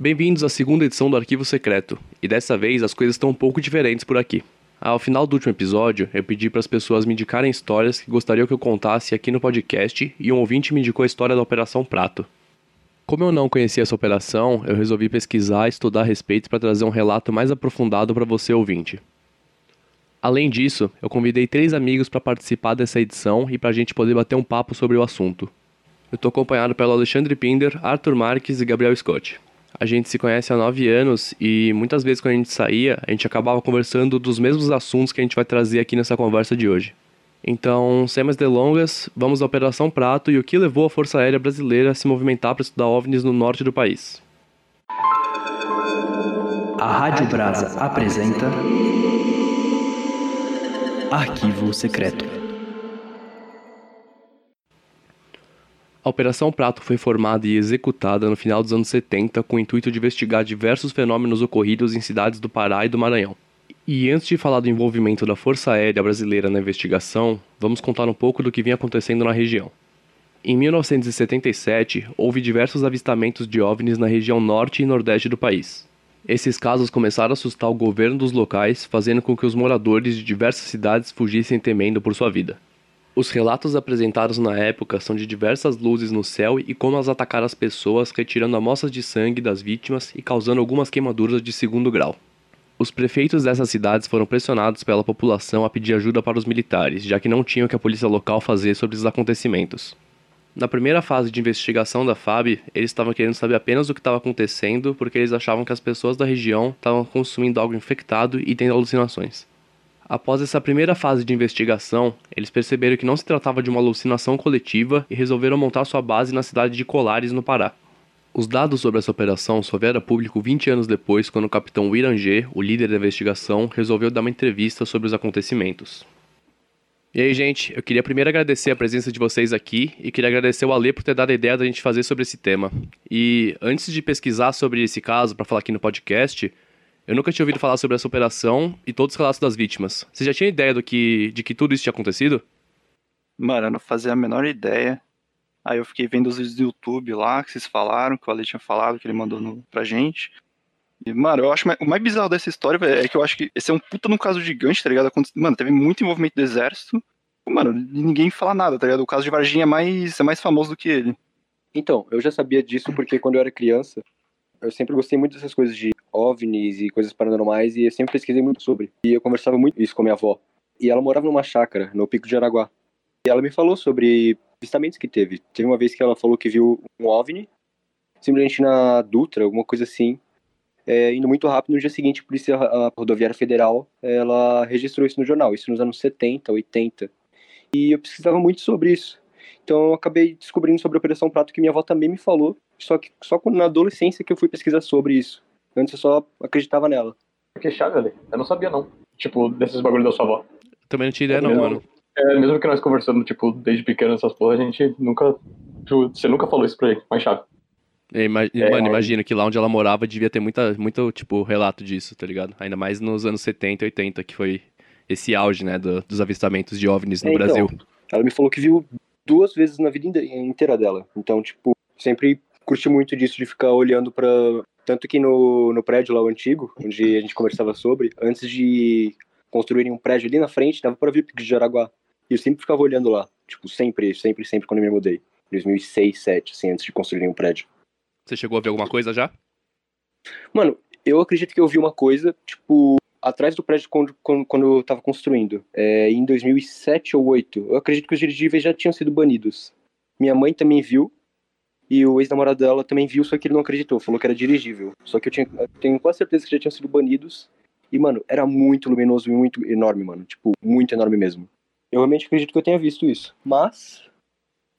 Bem-vindos à segunda edição do Arquivo Secreto, e dessa vez as coisas estão um pouco diferentes por aqui. Ao final do último episódio, eu pedi para as pessoas me indicarem histórias que gostariam que eu contasse aqui no podcast, e um ouvinte me indicou a história da Operação Prato. Como eu não conhecia essa operação, eu resolvi pesquisar e estudar a respeito para trazer um relato mais aprofundado para você ouvinte. Além disso, eu convidei três amigos para participar dessa edição e para a gente poder bater um papo sobre o assunto. Eu estou acompanhado pelo Alexandre Pinder, Arthur Marques e Gabriel Scott. A gente se conhece há nove anos e muitas vezes quando a gente saía, a gente acabava conversando dos mesmos assuntos que a gente vai trazer aqui nessa conversa de hoje. Então, sem mais delongas, vamos à Operação Prato e o que levou a Força Aérea Brasileira a se movimentar para estudar OVNIs no norte do país. A Rádio Brasa apresenta Arquivo Secreto. A Operação Prato foi formada e executada no final dos anos 70 com o intuito de investigar diversos fenômenos ocorridos em cidades do Pará e do Maranhão. E antes de falar do envolvimento da Força Aérea Brasileira na investigação, vamos contar um pouco do que vinha acontecendo na região. Em 1977, houve diversos avistamentos de OVNIs na região norte e nordeste do país. Esses casos começaram a assustar o governo dos locais, fazendo com que os moradores de diversas cidades fugissem temendo por sua vida. Os relatos apresentados na época são de diversas luzes no céu e como elas atacaram as pessoas, retirando amostras de sangue das vítimas e causando algumas queimaduras de segundo grau. Os prefeitos dessas cidades foram pressionados pela população a pedir ajuda para os militares, já que não tinham o que a polícia local fazer sobre os acontecimentos. Na primeira fase de investigação da FAB, eles estavam querendo saber apenas o que estava acontecendo porque eles achavam que as pessoas da região estavam consumindo algo infectado e tendo alucinações. Após essa primeira fase de investigação, eles perceberam que não se tratava de uma alucinação coletiva e resolveram montar sua base na cidade de Colares, no Pará. Os dados sobre essa operação só vieram a público 20 anos depois, quando o capitão Wirangê, o líder da investigação, resolveu dar uma entrevista sobre os acontecimentos. E aí, gente, eu queria primeiro agradecer a presença de vocês aqui e queria agradecer o Ale por ter dado a ideia da gente fazer sobre esse tema. E antes de pesquisar sobre esse caso para falar aqui no podcast, eu nunca tinha ouvido falar sobre essa operação e todos os relatos das vítimas. Você já tinha ideia do que, de que tudo isso tinha acontecido? Mano, eu não fazia a menor ideia. Aí eu fiquei vendo os vídeos do YouTube lá que vocês falaram, que o Ale tinha falado, que ele mandou no, pra gente. E, mano, eu acho o mais bizarro dessa história véio, é que eu acho que esse é um puta no caso gigante, tá ligado? Mano, teve muito envolvimento do exército. Mano, ninguém fala nada, tá ligado? O caso de Varginha é mais, é mais famoso do que ele. Então, eu já sabia disso porque quando eu era criança, eu sempre gostei muito dessas coisas de OVNIs e coisas paranormais e eu sempre pesquisei muito sobre. E eu conversava muito isso com a minha avó. E ela morava numa chácara, no Pico de Araguá. E ela me falou sobre avistamentos que teve. Teve uma vez que ela falou que viu um OVNI, simplesmente na Dutra, alguma coisa assim, é, indo muito rápido. No dia seguinte, a Polícia Rodoviária Federal, ela registrou isso no jornal, isso nos anos 70, 80. E eu pesquisava muito sobre isso. Então eu acabei descobrindo sobre a Operação Prato que minha avó também me falou, só que só quando na adolescência que eu fui pesquisar sobre isso. Antes eu só acreditava nela. Que chave, ali. Eu não sabia, não. Tipo, desses bagulhos da sua avó. Também não tinha ideia, não, mano. É, mesmo que nós conversando, tipo, desde pequeno essas porra, a gente nunca. Você nunca falou isso pra ele, mas chave. É, ima é, mano, imagina que lá onde ela morava devia ter muita, muito, tipo, relato disso, tá ligado? Ainda mais nos anos 70 e 80, que foi esse auge, né, do, dos avistamentos de OVNIs no é, então, Brasil. Ela me falou que viu duas vezes na vida inteira dela. Então, tipo, sempre curti muito disso, de ficar olhando para Tanto que no, no prédio lá, o antigo, onde a gente conversava sobre, antes de construírem um prédio ali na frente, dava para ver Pico de Jaraguá. E eu sempre ficava olhando lá. Tipo, sempre, sempre, sempre quando eu me mudei. 2006, 2007, assim, antes de construírem um prédio. Você chegou a ver alguma coisa já? Mano, eu acredito que eu vi uma coisa, tipo, atrás do prédio quando, quando, quando eu tava construindo. É, em 2007 ou 2008. Eu acredito que os dirigíveis já tinham sido banidos. Minha mãe também viu, e o ex-namorado dela também viu, só que ele não acreditou, falou que era dirigível. Só que eu, tinha, eu tenho quase certeza que já tinham sido banidos. E, mano, era muito luminoso e muito enorme, mano. Tipo, muito enorme mesmo. Eu realmente acredito que eu tenha visto isso. Mas.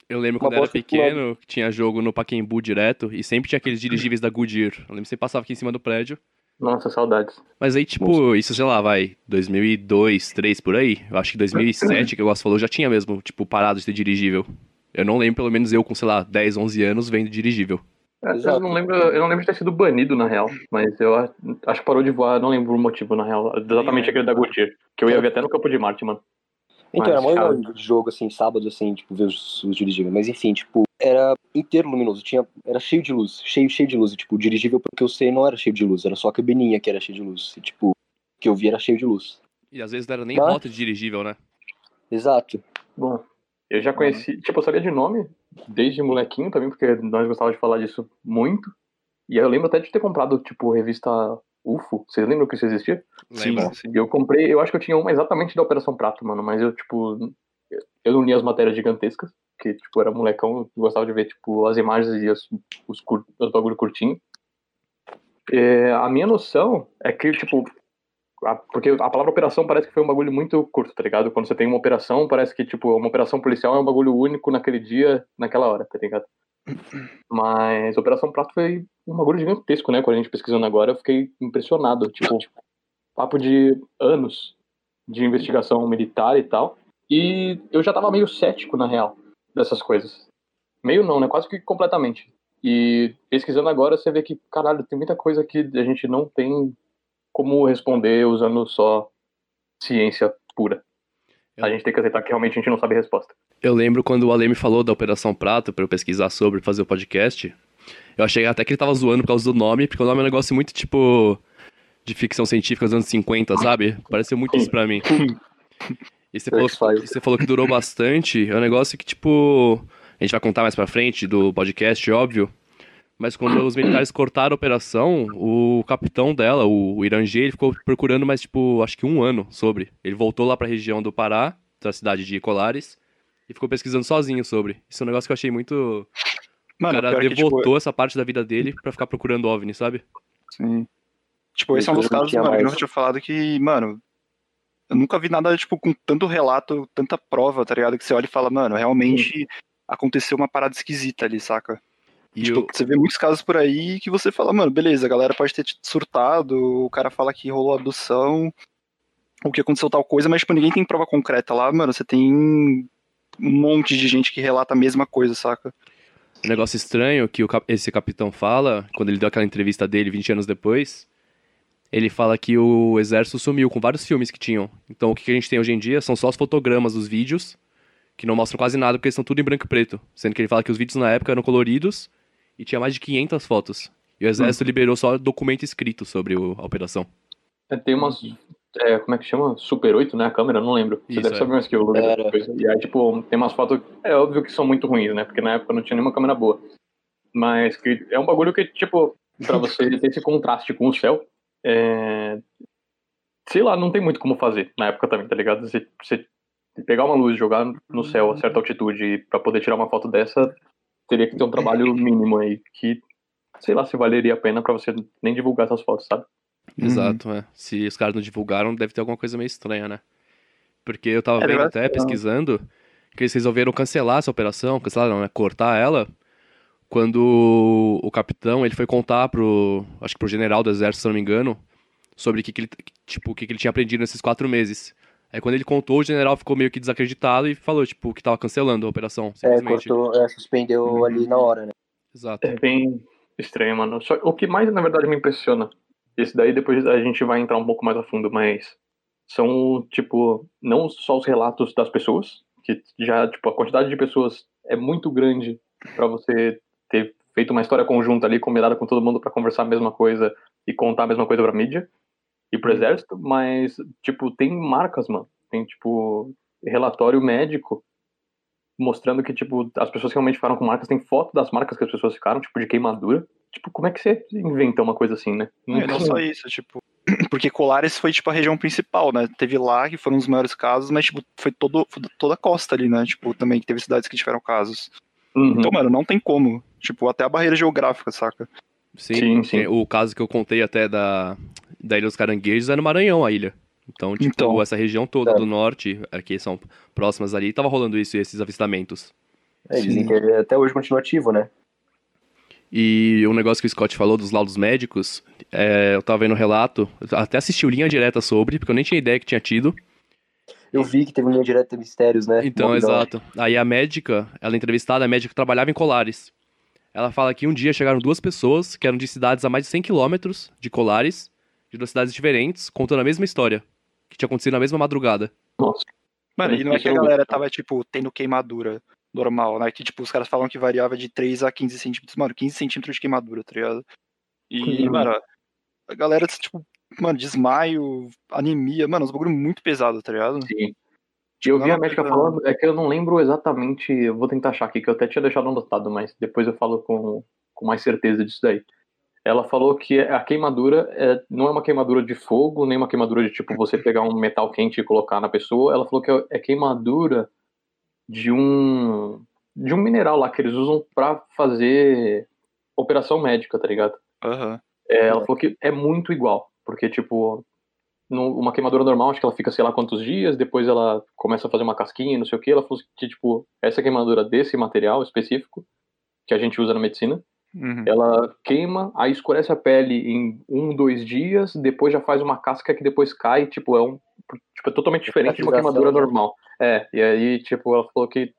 Eu lembro quando eu era pequeno, que tinha jogo no Paquembu direto, e sempre tinha aqueles dirigíveis da Goodyear. Eu lembro que você passava aqui em cima do prédio. Nossa, saudades. Mas aí, tipo, Nossa. isso, sei lá, vai, 2002, 2003, por aí. Eu acho que 2007, que o Gosto falou, já tinha mesmo, tipo, parado de ser dirigível. Eu não lembro, pelo menos eu com, sei lá, 10, 11 anos vendo dirigível. É, eu, não lembro, eu não lembro de ter sido banido, na real. Mas eu acho que parou de voar, não lembro o motivo, na real. Exatamente aquele da Gautier. Que eu ia ver até no campo de Marte, mano. Então, mas, era muito jogo, assim, sábado, assim, tipo, ver os, os dirigíveis. Mas enfim, tipo, era inteiro luminoso, tinha, era cheio de luz, cheio, cheio de luz. E, tipo, o dirigível, porque eu sei, não era cheio de luz, era só a cabininha que era cheio de luz. E, tipo, o que eu vi era cheio de luz. E às vezes não era nem Mas- rota de dirigível, né? Exato. Bom, eu já conheci, tipo, eu sabia de nome desde molequinho também, porque nós gostávamos de falar disso muito. E eu lembro até de ter comprado, tipo, revista UFO. Vocês lembram que isso existia? Lembra? sim. Eu comprei, eu acho que eu tinha uma exatamente da Operação Prato, mano, mas eu, tipo, eu não lia as matérias gigantescas, porque, tipo, era molecão, eu gostava de ver, tipo, as imagens e os, os, cur- os bagulho curtinho. É, a minha noção é que, tipo, porque a palavra operação parece que foi um bagulho muito curto, tá ligado? Quando você tem uma operação, parece que, tipo, uma operação policial é um bagulho único naquele dia, naquela hora, tá ligado? Mas Operação Prato foi um bagulho gigantesco, né? Quando a gente pesquisando agora, eu fiquei impressionado. Tipo, papo de anos de investigação militar e tal. E eu já tava meio cético, na real, dessas coisas. Meio não, né? Quase que completamente. E pesquisando agora, você vê que, caralho, tem muita coisa que a gente não tem como responder usando só ciência pura. A gente tem que aceitar que realmente a gente não sabe a resposta. Eu lembro quando o Ale me falou da Operação Prato pra eu pesquisar sobre fazer o podcast. Eu achei até que ele tava zoando por causa do nome, porque o nome é um negócio muito tipo de ficção científica dos anos 50, sabe? Pareceu muito isso pra mim. E você falou, você falou que durou bastante. É um negócio que, tipo. A gente vai contar mais pra frente do podcast, óbvio. Mas quando os militares cortaram a operação, o capitão dela, o Irangê, ele ficou procurando mais, tipo, acho que um ano sobre. Ele voltou lá pra região do Pará, da cidade de Colares, e ficou pesquisando sozinho sobre. Isso é um negócio que eu achei muito. Mano, o cara pior que, tipo, devotou essa parte da vida dele pra ficar procurando OVNI, sabe? Sim. Tipo, esse é um dos casos, mano, que eu mais. tinha falado que, mano, eu nunca vi nada, tipo, com tanto relato, tanta prova, tá ligado? Que você olha e fala, mano, realmente aconteceu uma parada esquisita ali, saca? E tipo, o- você vê muitos casos por aí que você fala, mano, beleza, a galera pode ter surtado, o cara fala que rolou abdução, ou que aconteceu tal coisa, mas, tipo, ninguém tem prova concreta lá, mano, você tem um monte de gente que relata a mesma coisa, saca? Um negócio estranho que o cap- esse capitão fala, quando ele deu aquela entrevista dele 20 anos depois, ele fala que o exército sumiu com vários filmes que tinham. Então o que que a gente tem hoje em dia são só os fotogramas dos vídeos, que não mostram quase nada porque eles são tudo em branco e preto. Sendo que ele fala que os vídeos na época eram coloridos e tinha mais de 500 fotos. E o exército liberou só documento escrito sobre o- a operação. É, Tem umas. é, como é que chama? Super 8, né? A câmera, não lembro. Você Isso, deve é. saber mais que eu. Era. E aí, tipo, tem umas fotos. É óbvio que são muito ruins, né? Porque na época não tinha nenhuma câmera boa. Mas que é um bagulho que, tipo, pra você ter esse contraste com o céu, é... sei lá, não tem muito como fazer na época também, tá ligado? Você, você pegar uma luz, jogar no céu a certa altitude pra poder tirar uma foto dessa, teria que ter um trabalho mínimo aí que, sei lá, se valeria a pena pra você nem divulgar essas fotos, sabe? Exato, é. Se os caras não divulgaram, deve ter alguma coisa meio estranha, né? Porque eu tava É, vendo até, pesquisando, que eles resolveram cancelar essa operação, cancelar não, né? Cortar ela, quando o capitão, ele foi contar pro, acho que pro general do exército, se não me engano, sobre o que, que ele, tipo, o que, que ele tinha aprendido nesses quatro meses. Aí quando ele contou, o general ficou meio que desacreditado e falou, tipo, que tava cancelando a operação, É, cortou, é, suspendeu ali na hora, né? Exato. É bem estranho, mano. Só, o que mais, na verdade, me impressiona, esse daí depois a gente vai entrar um pouco mais a fundo, mas são, tipo, não só os relatos das pessoas, que já, tipo, a quantidade de pessoas é muito grande pra você ter feito uma história conjunta ali, combinada com todo mundo pra conversar a mesma coisa e contar a mesma coisa pra mídia e pro exército, mas, tipo, tem marcas, mano. Tem, tipo, relatório médico mostrando que, tipo, as pessoas que realmente ficaram com marcas, tem foto das marcas que as pessoas ficaram, tipo, de queimadura. Tipo, como é que você inventa uma coisa assim, né? Não, e não só isso, tipo. Porque Colares foi, tipo, a região principal, né? Teve lá, que foram os maiores casos, mas, tipo, foi todo, foi toda a costa ali, né? Tipo, também que teve cidades que tiveram casos. Uhum. Então, mano, não tem como. Tipo, até a barreira geográfica, saca? Sim, Sim, sim. o caso que eu contei até da, da Ilha dos Caranguejos é no Maranhão, a ilha. Então, tipo, Então. essa região toda É. do norte, aqui são próximas ali, tava rolando isso, esses avistamentos. É, dizem que ele até hoje continua ativo, né? E um negócio que o Scott falou dos laudos médicos, é, eu tava vendo o relato, eu até assisti o linha direta sobre, porque eu nem tinha ideia que tinha tido. Eu vi que teve uma linha direta de mistérios, né? Então, hora. exato. Aí a médica, ela é entrevistada, a médica trabalhava em Colares. Ela fala que um dia chegaram duas pessoas que eram de cidades a mais de 100 quilômetros de Colares, de duas cidades diferentes, contando a mesma história, que tinha acontecido na mesma madrugada. Nossa. Mano, e não é que a galera tava, tipo, tendo queimadura normal, né? Que, tipo, os caras falam que variava de 3 a 15 centímetros. Mano, 15 centímetros de queimadura, tá ligado? E, Uhum. mano, a galera, tipo, mano, desmaio, anemia, mano, uns bagulho muito pesado, tá ligado? Sim. Tipo, eu vi a médica falando, é que eu não lembro exatamente, eu vou tentar achar aqui, que eu até tinha deixado anotado, mas depois eu falo com, com mais certeza disso daí. Ela falou que a queimadura é, não é uma queimadura de fogo, nem uma queimadura de tipo você pegar um metal quente e colocar na pessoa. Ela falou que é, é queimadura de um de um mineral lá que eles usam pra fazer operação médica, tá ligado? Aham. É, ela falou que é muito igual, porque, tipo, uma queimadura normal, acho que ela fica sei lá quantos dias, depois ela começa a fazer uma casquinha, não sei o que. Ela falou que, tipo, essa queimadura desse material específico, que a gente usa na medicina, Uhum. ela queima, aí escurece a pele em um, dois dias, depois já faz uma casca que depois cai, tipo, é um. Tipo, é totalmente diferente de uma queimadura né? normal. É, e aí, tipo, ela falou que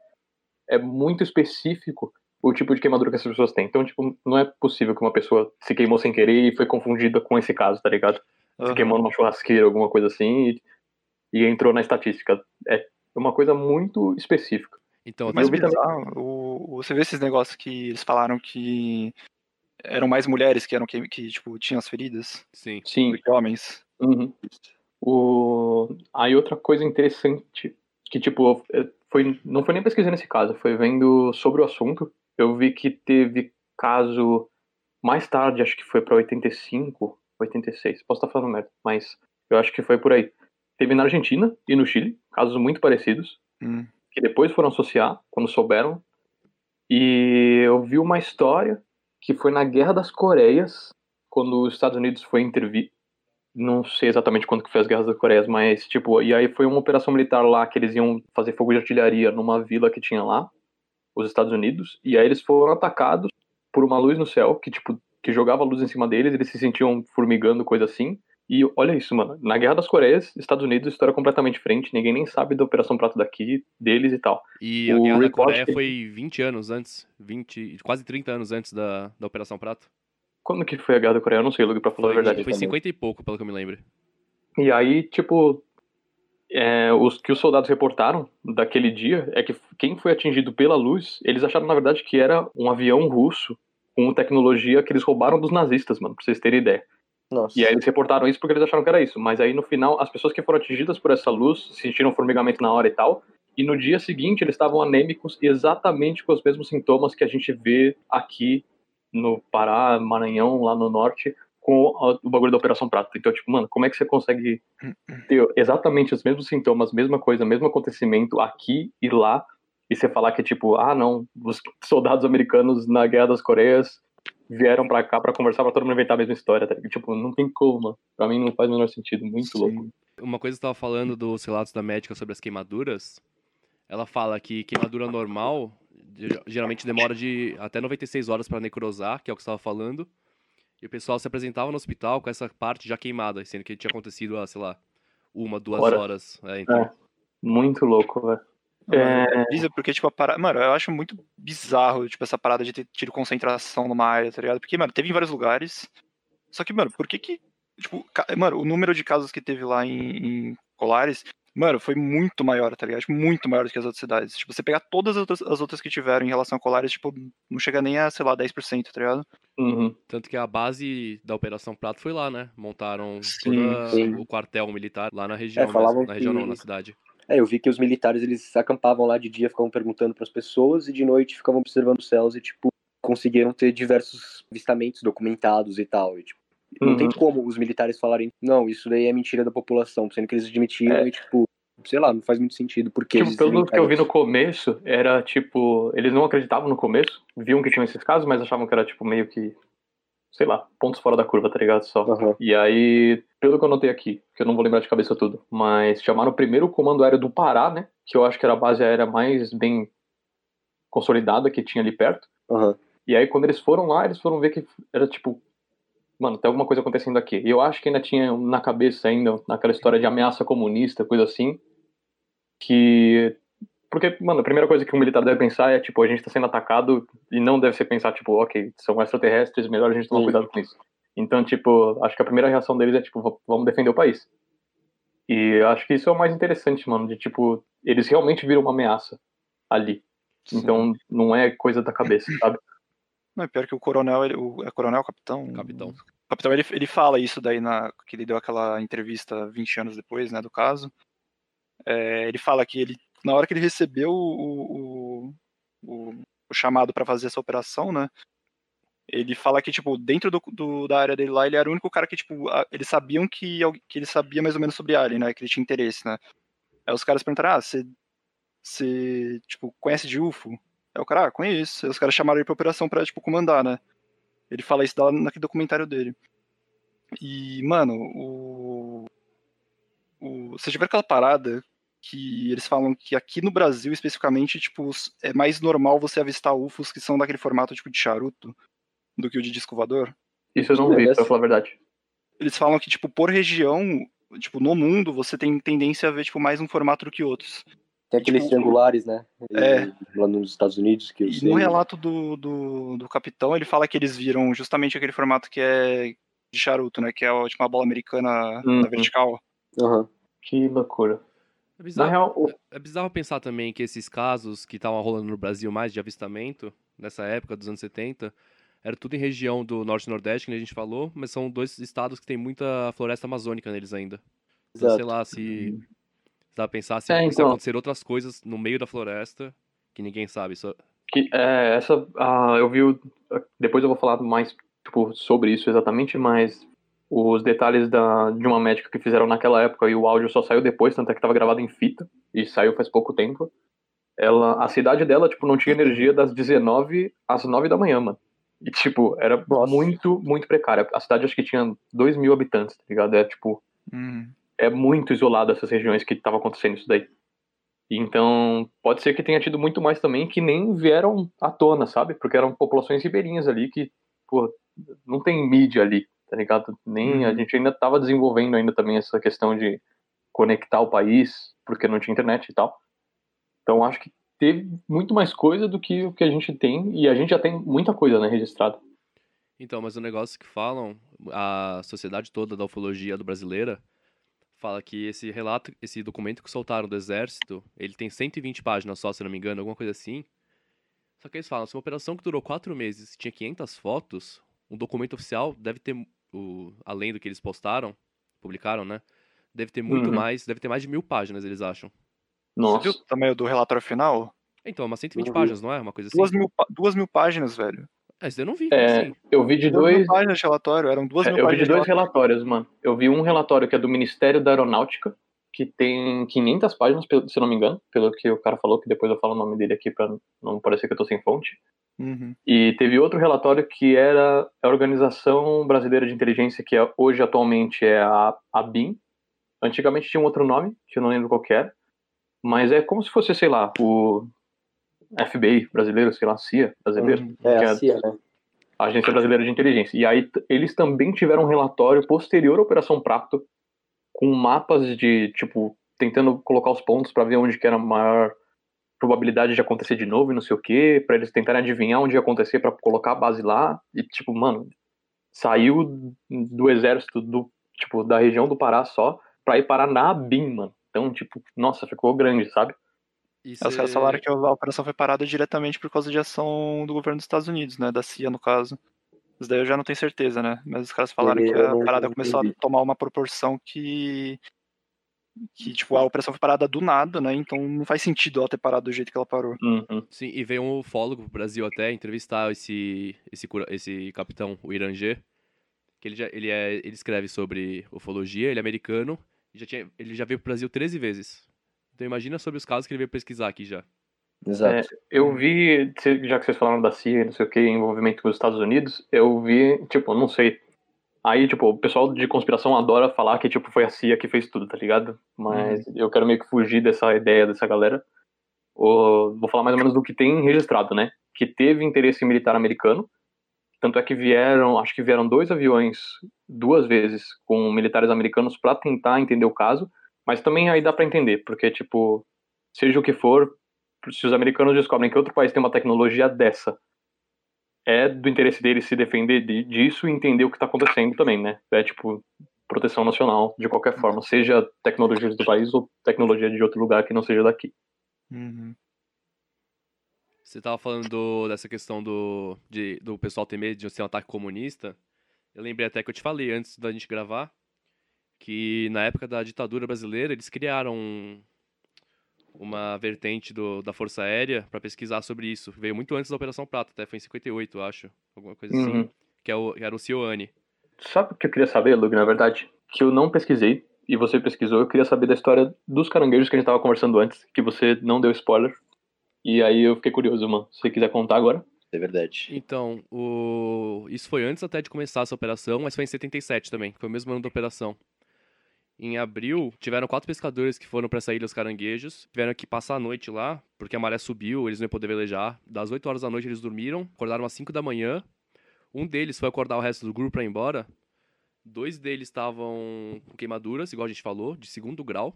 é muito específico o tipo de queimadura que essas pessoas têm. Então, tipo, não é possível que uma pessoa se queimou sem querer e foi confundida com esse caso, tá ligado? Se Aham. queimou numa churrasqueira, alguma coisa assim, e, e entrou na estatística. É uma coisa muito específica. Então, vi também- bizarro, o, o- você vê esses negócios que eles falaram que eram mais mulheres que eram que, que tipo, tinham as feridas sim. Sim, do que homens. Uhum. O... Aí outra coisa interessante, que tipo, foi, não foi nem pesquisando esse caso, foi vendo sobre o assunto. Eu vi que teve caso mais tarde, acho que foi pra 85, 86, posso estar falando merda, mas eu acho que foi por aí. Teve na Argentina e no Chile, casos muito parecidos, Hum. que depois foram associar, quando souberam. E eu vi uma história que foi na Guerra das Coreias, quando os Estados Unidos foi intervir. Não sei exatamente quando que foi as Guerras das Coreias, mas tipo, e aí foi uma operação militar lá que eles iam fazer fogo de artilharia numa vila que tinha lá, os Estados Unidos, e aí eles foram atacados por uma luz no céu que tipo que jogava luz em cima deles, eles se sentiam formigando, coisa assim. E olha isso, mano. Na Guerra das Coreias, Estados Unidos, história completamente diferente. Ninguém nem sabe da Operação Prato daqui, deles e tal. E a O Guerra da Coreia que- foi 20 anos antes, 20, quase 30 anos antes da, da Operação Prato. Quando que foi a Guerra da Coreia? Eu não sei, Luke, pra falar Foi, a verdade. foi também. 50 e pouco, pelo que eu me lembro. E aí, tipo, é, os que os soldados reportaram daquele dia é que quem foi atingido pela luz, eles acharam, na verdade, que era um avião russo com tecnologia que eles roubaram dos nazistas, mano, pra vocês terem ideia. Nossa. E aí eles reportaram isso porque eles acharam que era isso. Mas aí no final, as pessoas que foram atingidas por essa luz sentiram formigamento na hora e tal. E no dia seguinte eles estavam anêmicos exatamente com os mesmos sintomas que a gente vê aqui no Pará, Maranhão, lá no norte, com a- o bagulho da Operação Prato. Então, tipo, mano, como é que você consegue ter exatamente os mesmos sintomas, mesma coisa, mesmo acontecimento aqui e lá, e você falar que, tipo, ah, não, os soldados americanos na Guerra das Coreias vieram pra cá pra conversar pra todo mundo inventar a mesma história, tá? Tipo, não tem como, mano. Pra mim não faz o menor sentido, muito Sim. louco. Uma coisa que você tava falando dos relatos da médica sobre as queimaduras, ela fala que queimadura normal ge- geralmente demora de até 96 horas para necrosar, que é o que você estava falando. E o pessoal se apresentava no hospital com essa parte já queimada, sendo que tinha acontecido há, sei lá, uma, duas Horas. horas. É, então, É. Muito louco, velho. É... Porque, tipo, a parada. Mano, eu acho muito bizarro, tipo, essa parada de ter tido concentração numa área, tá ligado? Porque, mano, teve em vários lugares. Só que, mano, por que que. Tipo, ca- mano, o número de casos que teve lá em, em Colares, mano, foi muito maior, tá ligado? Tipo, muito maior do que as outras cidades. Tipo, você pegar todas as outras, as outras que tiveram em relação a Colares, tipo, não chega nem a, sei lá, 10%, tá ligado? Uhum. Tanto que a base da Operação Prato foi lá, né? Montaram Sim, sim. o quartel militar lá na região, mesmo. falavam na região que- não, na cidade. É, eu vi que os militares eles acampavam lá de dia, ficavam perguntando para as pessoas e de noite ficavam observando os céus e tipo conseguiram ter diversos avistamentos documentados e tal. E, tipo, não Uhum. tem como os militares falarem, não, isso daí é mentira da população, sendo que eles admitiram É. e tipo, sei lá, não faz muito sentido porque Tipo, pelo que eu vi no começo, era tipo. Eles não acreditavam no começo, viam que tinham esses casos, mas achavam que era tipo meio que. Sei lá, pontos fora da curva, tá ligado? Só. Aham. E aí, pelo que eu notei aqui, que eu não vou lembrar de cabeça tudo, mas chamaram o primeiro comando aéreo do Pará, né? Que eu acho que era a base aérea mais bem consolidada que tinha ali perto. Aham. E aí, quando eles foram lá, eles foram ver que era tipo. Mano, tem alguma coisa acontecendo aqui. E eu acho que ainda tinha na cabeça, ainda, naquela história de ameaça comunista, coisa assim. Que. Porque, mano, a primeira coisa que um militar deve pensar é, tipo, a gente tá sendo atacado e não deve ser pensar, tipo, ok, são extraterrestres, melhor a gente tomar Sim. cuidado com isso. Então, tipo, acho que a primeira reação deles é, tipo, "V- vamos defender o país. E acho que isso é o mais interessante, mano, de, tipo, eles realmente viram uma ameaça ali. Então não é coisa da cabeça, sabe? Não, é pior que o coronel, ele- o, é coronel, capitão? Capitão. O capitão, ele, ele fala isso daí na, que ele deu aquela entrevista 20 anos depois, né, do caso. É, ele fala que ele, na hora que ele recebeu o, o, o, o chamado para fazer essa operação, né, ele fala que, tipo, dentro do, do- da área dele lá, ele era o único cara que, tipo, a- eles sabiam que, que ele sabia mais ou menos sobre Alien, né, que ele tinha interesse, né. Aí os caras perguntaram, ah, você, você, tipo, conhece de UFO? Aí o cara, ah, conheço. Aí os caras chamaram ele pra operação pra, tipo, comandar, né. Ele fala isso lá naquele documentário dele. E, mano, o. o você tiver aquela parada que eles falam que aqui no Brasil, especificamente, tipo, é mais normal você avistar UFOs que são daquele formato tipo de charuto do que o de disco voador. Isso eu não vi, pra falar a verdade. Eles falam que, tipo, por região, tipo, no mundo, você tem tendência a ver, tipo, mais um formato do que outros. Tem aqueles Tipo, triangulares, né? É. Lá nos Estados Unidos, que eu E sei. no relato do, do, do capitão, ele fala que eles viram justamente aquele formato que é de charuto, né? Que é tipo, uma bola americana Uhum. na vertical. Aham. Que loucura. É bizarro, real, o- é bizarro pensar também que esses casos que estavam rolando no Brasil mais de avistamento, nessa época dos anos 70, era tudo em região do Norte e Nordeste, que a gente falou, mas são dois estados que tem muita floresta amazônica neles ainda. Então, sei Exato. lá, se. Dá pra pensar se, É, se então. acontecer outras coisas no meio da floresta que ninguém sabe. Só... que, é, essa, ah, eu vi, o- depois eu vou falar mais tipo, sobre isso exatamente, mas os detalhes da, de uma médica que fizeram naquela época e o áudio só saiu depois, tanto é que estava gravado em fita e saiu faz pouco tempo. Ela, a cidade dela, tipo, não tinha energia das 19 às 9 da manhã, mano. E, tipo, era Nossa. muito, muito precária. A cidade acho que tinha 2 mil habitantes, tá ligado? É, tipo, é muito isolado essas regiões que estava acontecendo isso daí. E Então, pode ser que tenha tido muito mais também que nem vieram à tona, sabe? Porque eram populações ribeirinhas ali que, pô, não tem mídia ali, tá ligado? Nem a Uhum. gente ainda estava desenvolvendo ainda também essa questão de conectar o país, porque não tinha internet e tal. Então, acho que teve muito mais coisa do que o que a gente tem, e a gente já tem muita coisa, né, registrada. Então, mas o negócio que falam, a sociedade toda da ufologia do brasileira fala que esse relato, esse documento que soltaram do exército, ele tem 120 páginas só, se não me engano, alguma coisa assim. Só que eles falam, se uma operação que durou quatro meses tinha 500 fotos, um documento oficial deve ter, o, além do que eles postaram, publicaram, né? Deve ter muito Uhum. mais, deve ter mais de mil páginas, eles acham. Nossa. Você viu também o do relatório final? Então, umas 120 Uhum. páginas, não é? Uma coisa assim? Duas mil, duas mil páginas, velho. É, isso eu não vi, É, assim. eu vi de Duas dois. mil páginas de relatório, eram duas É, mil eu vi de dois relatório. relatórios, mano. Eu vi um relatório que é do Ministério da Aeronáutica, que tem 500 páginas, pelo- se eu não me engano, pelo que o cara falou, que depois eu falo o nome dele aqui pra não parecer que eu tô sem fonte. Uhum. E teve outro relatório que era a Organização Brasileira de Inteligência, que é- hoje atualmente é a ABIN. Antigamente tinha um outro nome, que eu não lembro qual que era. Mas é como se fosse, sei lá, o FBI brasileiro, sei lá, CIA brasileiro. Uhum. É, que a CIA, né? a Agência Brasileira de Inteligência. E aí eles também tiveram um relatório posterior à Operação Prato, com mapas de, tipo, tentando colocar os pontos para ver onde que era a maior probabilidade de acontecer de novo e não sei o quê, para eles tentarem adivinhar onde ia acontecer para colocar a base lá. E, tipo, mano, saiu do exército do, tipo, da região do Pará só pra ir parar na ABIN, mano. Então, tipo, nossa, ficou grande, sabe? E Os caras cê- falaram que a operação foi parada diretamente por causa de ação do governo dos Estados Unidos, né? Da CIA, no caso. Isso daí eu já não tenho certeza, né? Mas os caras falaram que a parada começou a tomar uma proporção que. Que, tipo, a operação foi parada do nada, né? Então não faz sentido ela ter parado do jeito que ela parou. Uhum. Sim, e veio um ufólogo pro Brasil até entrevistar esse, esse, esse capitão, o Irangê, que ele, já, ele, é, ele escreve sobre ufologia, ele é americano, e já tinha, ele já veio pro Brasil 13 vezes. Então imagina sobre os casos que ele veio pesquisar aqui já. Exato. Eu vi, já que vocês falaram da CIA, não sei o que, envolvimento com os Estados Unidos, eu vi, tipo, não sei. Aí, tipo, o pessoal de conspiração adora falar que, tipo, foi a CIA que fez tudo, tá ligado? Mas eu quero meio que fugir dessa ideia dessa galera. O- vou falar mais ou menos do que tem registrado, né? Que teve interesse militar americano. Tanto é que vieram, acho que vieram dois aviões duas vezes com militares americanos pra tentar entender o caso. Mas também aí dá pra entender, porque, tipo, seja o que for, se os americanos descobrem que outro país tem uma tecnologia dessa, é do interesse deles se defender de- disso e entender o que está acontecendo também, né? É tipo proteção nacional, de qualquer forma, seja tecnologia do país ou tecnologia de outro lugar que não seja daqui. Uhum. Você tava falando do- dessa questão do, de- do pessoal ter medo de ser um ataque comunista. Eu lembrei até que eu te falei antes da gente gravar que na época da ditadura brasileira eles criaram um- uma vertente do- da Força Aérea para pesquisar sobre isso. Veio muito antes da Operação Prata, até foi em 58, eu acho. Alguma coisa assim. Uhum. Que, é o, que era o Cioane. Sabe o que eu queria saber, Lug, na verdade? Que eu não pesquisei, e você pesquisou, eu queria saber da história dos caranguejos que a gente tava conversando antes, que você não deu spoiler. E aí eu fiquei curioso, mano. Se você quiser contar agora. É verdade. Então, o... isso foi antes até de começar essa operação, mas foi em 77 também, que foi o mesmo ano da operação. Em abril, tiveram quatro pescadores que foram para essa ilha dos caranguejos, tiveram que passar a noite lá, porque a maré subiu, eles não iam poder velejar. Das 8 horas da noite eles dormiram, acordaram às 5 da manhã. Um deles foi acordar o resto do grupo para ir embora. Dois deles estavam com queimaduras, igual a gente falou, de segundo grau,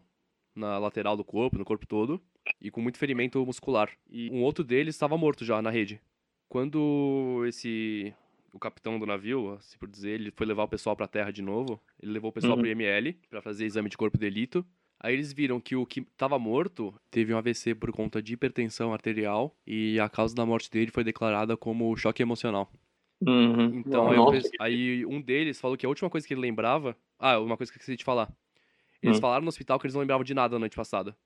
na lateral do corpo, no corpo todo, e com muito ferimento muscular. E um outro deles estava morto já na rede. Quando esse o capitão do navio, assim por dizer, ele foi levar o pessoal pra terra de novo, ele levou o pessoal Uhum. pro IML pra fazer exame de corpo de delito. Aí eles viram que o que tava morto teve um AVC por conta de hipertensão arterial e a causa da morte dele foi declarada como choque emocional. Uhum. Então, aí, aí um deles falou que a última coisa que ele lembrava. Ah, uma coisa que eu esqueci de falar. Eles Hum. falaram no hospital que eles não lembravam de nada na noite passada.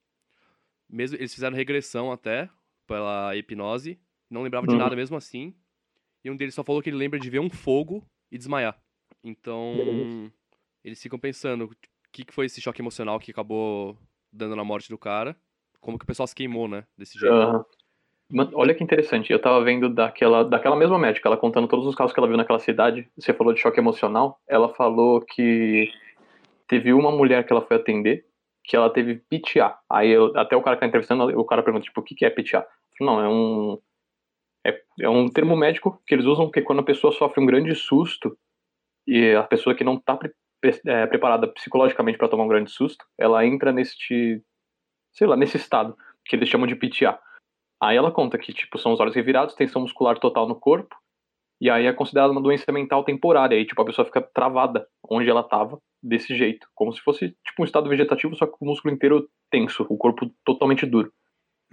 Mesmo, eles fizeram regressão até pela hipnose, não lembravam de Uhum. nada mesmo assim. E um deles só falou que ele lembra de ver um fogo e desmaiar. Então, eles ficam pensando o que, que foi esse choque emocional que acabou dando na morte do cara. Como que o pessoal se queimou, né? Desse jeito. Olha que interessante. Eu tava vendo daquela, daquela mesma médica, ela contando todos os casos que ela viu naquela cidade. Você falou de choque emocional. Ela falou que teve uma mulher que ela foi atender que ela teve PTA. Aí eu- até o cara que tá entrevistando, o cara pergunta, tipo, o que, que é PTA? Não, é um. É, é um termo médico que eles usam porque quando a pessoa sofre um grande susto e a pessoa que não tá pre- é, preparada psicologicamente para tomar um grande susto, ela entra neste. sei lá, nesse estado, que eles chamam de PTA. Aí ela conta que, tipo, são os olhos revirados, tensão muscular total no corpo, e aí é considerada uma doença mental temporária. Aí, tipo, a pessoa fica travada onde ela tava, desse jeito. Como se fosse, tipo, um estado vegetativo, só que o músculo inteiro tenso, o corpo totalmente duro.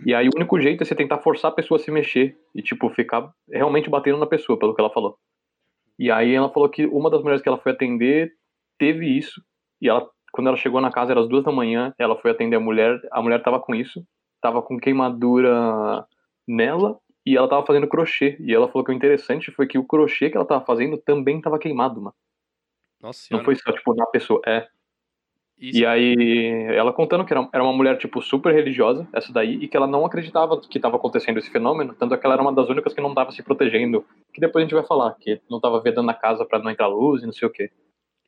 E aí o único jeito é você tentar forçar a pessoa a se mexer e, tipo, ficar realmente batendo na pessoa, pelo que ela falou. E aí ela falou que uma das mulheres que ela foi atender teve isso, e ela, quando ela chegou na casa, era as duas da manhã, ela foi atender a mulher, a mulher tava com isso, tava com queimadura nela e ela tava fazendo crochê. E ela falou que o interessante foi que o crochê que ela tava fazendo também tava queimado, mano. Nossa Não senhora. foi só, tipo, na pessoa. É. Isso, E aí, ela contando que era, era uma mulher, tipo, super religiosa, essa daí, e que ela não acreditava que tava acontecendo esse fenômeno, tanto é que ela era uma das únicas que não tava se protegendo. Que depois a gente vai falar, que não tava vedando a casa pra não entrar luz e não sei o quê.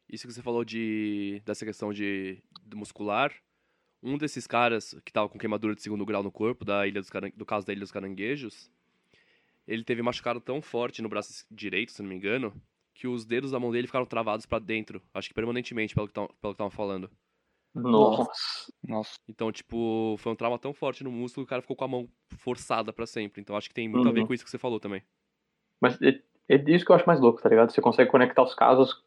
Isso que você falou de dessa questão de, de muscular. Um desses caras que tava com queimadura de segundo grau no corpo, da ilha dos caran... do caso da Ilha dos Caranguejos, ele teve machucado tão forte no braço direito, se não me engano, que os dedos da mão dele ficaram travados pra dentro. Acho que permanentemente, pelo que tão- pelo que estavam falando. Nossa. Nossa. Então, tipo, foi um trauma tão forte no músculo que o cara ficou com a mão forçada pra sempre. Então, acho que tem muito a ver Uhum. com isso que você falou também. Mas é, é disso que eu acho mais louco, tá ligado? Você consegue conectar os casos,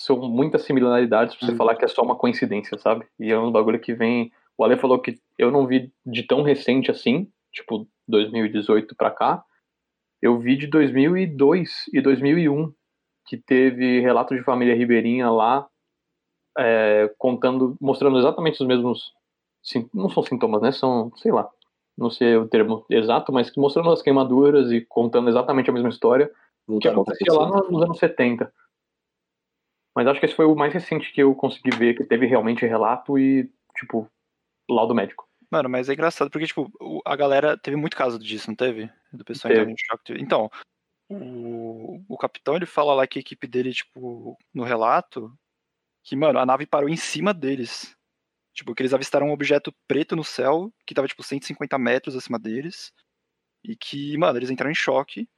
são muitas similaridades pra você Uhum. falar que é só uma coincidência, sabe? E é um bagulho que vem. O Ale falou que eu não vi de tão recente assim, tipo 2018 pra cá. Eu vi de 2002 e 2001, que teve relato de família ribeirinha lá, é, contando, mostrando exatamente os mesmos. sim- Não são sintomas, né? São, sei lá, não sei o termo exato, mas mostrando as queimaduras e contando exatamente a mesma história Não que tá acontecia lá nos anos 70. Mas acho que esse foi o mais recente que eu consegui ver, que teve realmente relato e, tipo, laudo médico. Mano, mas é engraçado porque, tipo, a galera teve muito caso disso, não teve? Do pessoal Teve. em choque. Então, o, o capitão, ele fala lá que a equipe dele, tipo, no relato, que, mano, a nave parou em cima deles. Tipo, que eles avistaram um objeto preto no céu, que tava, tipo, 150 metros acima deles. E que, mano, eles entraram em choque.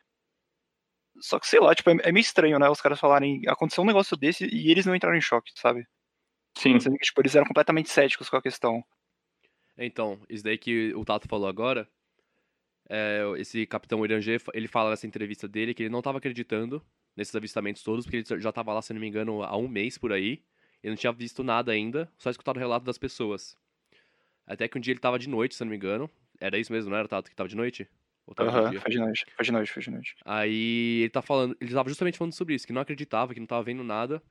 Só que, sei lá, tipo, é, é meio estranho, né? Os caras falarem, aconteceu um negócio desse e eles não entraram em choque, sabe? Sim, Sendo que, tipo, eles eram completamente céticos com a questão. Então, isso daí que o Tato falou agora, é, esse capitão Irangê, ele fala nessa entrevista dele que ele não estava acreditando nesses avistamentos todos, porque ele já estava lá, se não me engano, há um mês por aí, ele não tinha visto nada ainda, só escutado o relato das pessoas. Até que um dia ele estava de noite, se não me engano, era isso mesmo, não era, Tato, que estava de noite? Aham, dia. foi de noite, foi de noite, foi de noite. Aí ele tá falando, ele tava justamente falando sobre isso, que não acreditava, que não tava vendo nada.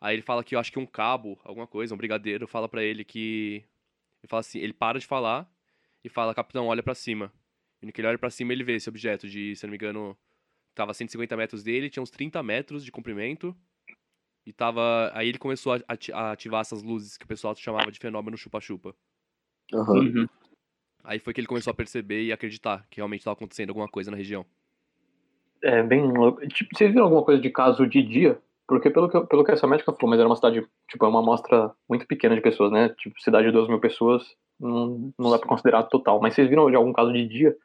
Aí ele fala que eu acho que um cabo, alguma coisa, um brigadeiro, fala pra ele que. Ele fala assim, ele para de falar e fala, capitão, olha pra cima. E no que ele olha pra cima, ele vê esse objeto de, se eu não me engano, tava a 150 metros dele, tinha uns 30 metros de comprimento. E tava. Aí ele começou a ati- a ativar essas luzes que o pessoal chamava de fenômeno chupa-chupa. Aham. Uhum. Aí foi que ele começou a perceber e acreditar que realmente tava acontecendo alguma coisa na região. É bem louco. Tipo, vocês viram alguma coisa de caso de dia? Porque pelo que, eu- pelo que essa médica falou, mas era uma cidade, tipo, é uma amostra muito pequena de pessoas, né? Tipo, cidade de 2 mil pessoas, não, não dá pra considerar total. Mas vocês viram de algum caso de dia?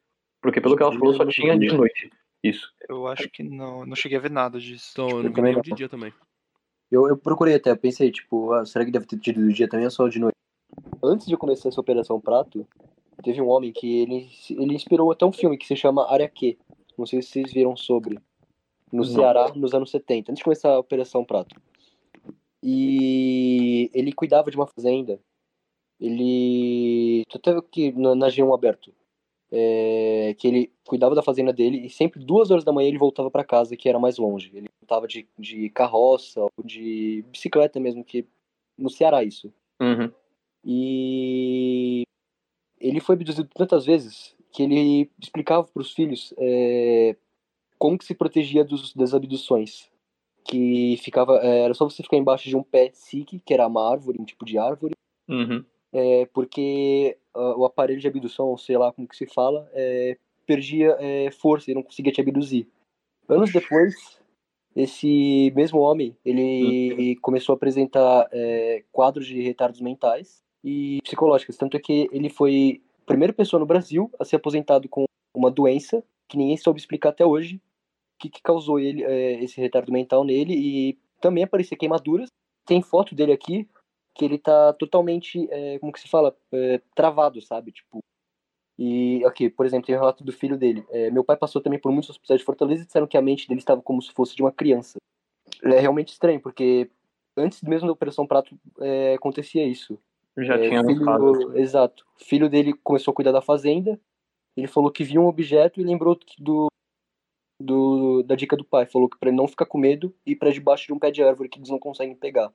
Porque pelo que ela falou, só tinha de noite. Isso. Eu acho que não, eu não cheguei a ver nada disso. Então eu eu não vi também nenhum de dia também. Eu, eu procurei até, eu pensei, tipo, ah, será que deve ter tido do dia também ou só de noite? Antes de começar essa Operação Prato, teve um homem que ele, ele inspirou até um filme que se chama Área Q. Não sei se vocês viram sobre. No Não. Ceará, nos anos 70, antes de começar a Operação Prato. E ele cuidava de uma fazenda. Ele. Tô até aqui na, na G1 aberto. É, que ele cuidava da fazenda dele e sempre duas horas da manhã ele voltava para casa, que era mais longe. Ele voltava de, de carroça ou de bicicleta mesmo, que no Ceará isso. Uhum. E ele foi abduzido tantas vezes que ele explicava para os filhos é, como que se protegia dos, das abduções. Que ficava, é, era só você ficar embaixo de um pé sique, que era uma árvore, um tipo de árvore, Uhum. É, porque ah, o aparelho de abdução, sei lá como que se fala, é, perdia é, força e não conseguia te abduzir. Anos depois, esse mesmo homem, ele começou a apresentar é, quadros de retardos mentais e psicológicos, tanto é que ele foi a primeira pessoa no Brasil a ser aposentado com uma doença que ninguém soube explicar até hoje, o que, que causou ele é, esse retardo mental nele e também aparecia queimaduras. Tem foto dele aqui que ele tá totalmente, é, como que se fala, é, travado, sabe? Tipo, e aqui, por exemplo, tem o relato do filho dele. É, meu pai passou também por muitos hospitais de Fortaleza e disseram que a mente dele estava como se fosse de uma criança. É realmente estranho, porque antes mesmo da Operação Prato é, acontecia isso. Já É, tinha filho. Exato. O filho dele começou a cuidar da fazenda. Ele falou que viu um objeto e lembrou do, do da dica do pai. Falou que para ele não ficar com medo e para debaixo de um pé de árvore que eles não conseguem pegar.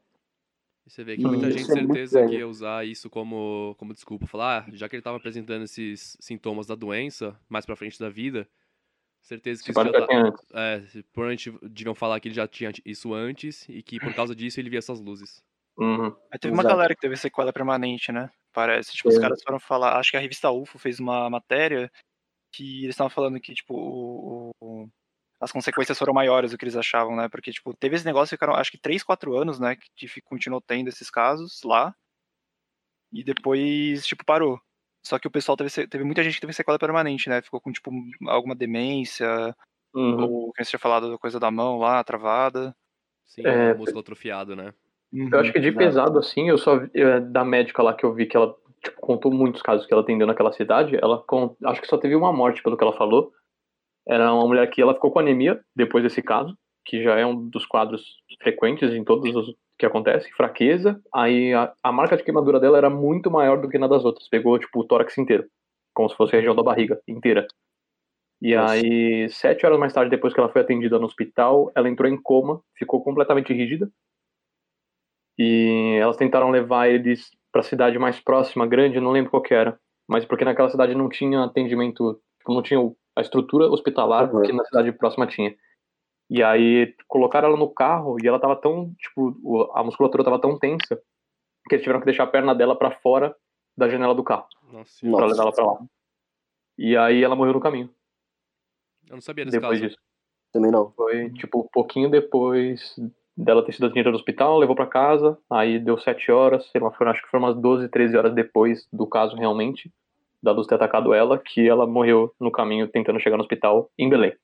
E você vê que muita gente isso é certeza que estranho. ia usar isso como, como desculpa. Falar, ah, já que ele tava apresentando esses sintomas da doença, mais pra frente da vida, certeza que isso já tá... É, provavelmente deviam falar que ele já tinha isso antes e que por causa disso ele via essas luzes. Uhum. Aí teve uma galera que teve sequela permanente, né? Parece. Tipo, os É. caras foram falar. Acho que a revista UFO fez uma matéria que eles estavam falando que, tipo, o- o- as consequências foram maiores do que eles achavam, né? Porque, tipo, teve esse negócio, ficaram acho que 3, 4 anos, né? Que continuou tendo esses casos lá. E depois, tipo, parou. Só que o pessoal teve, teve muita gente que teve sequela permanente, né? Ficou com, tipo, alguma demência, Uhum. ou que você tinha falado da coisa da mão lá, travada. Sim, É, o músculo atrofiado, né? Eu acho que de pesado, assim, eu só é, da médica lá que eu vi que ela tipo, contou muitos casos que ela atendeu naquela cidade, ela con- acho que só teve uma morte, pelo que ela falou. Era uma mulher que ela ficou com anemia depois desse caso, que já é um dos quadros frequentes em todos os que acontece, fraqueza. Aí a, a marca de queimadura dela era muito maior do que na das outras. Pegou, tipo, o tórax inteiro, como se fosse a região da barriga inteira. E Nossa. aí, sete horas mais tarde, depois que ela foi atendida no hospital, ela entrou em coma, ficou completamente rígida. E elas tentaram levar eles para a cidade mais próxima, grande, não lembro qual era. Mas porque naquela cidade não tinha atendimento, tipo, não tinha o- a estrutura hospitalar Uhum. que na cidade próxima tinha. E aí colocaram ela no carro e ela tava tão, tipo, o- a musculatura tava tão tensa que eles tiveram que deixar a perna dela para fora da janela do carro Nossa, para Nossa. levar ela para lá. E aí ela morreu no caminho eu não sabia desse depois caso. disso. Também não. Foi, tipo, um pouquinho depois dela ter sido atendida no hospital, levou pra casa, aí deu sete horas, sei lá, foram, acho que foram umas 12, 13 horas depois do caso realmente, da luz ter atacado ela, que ela morreu no caminho tentando chegar no hospital em Belém.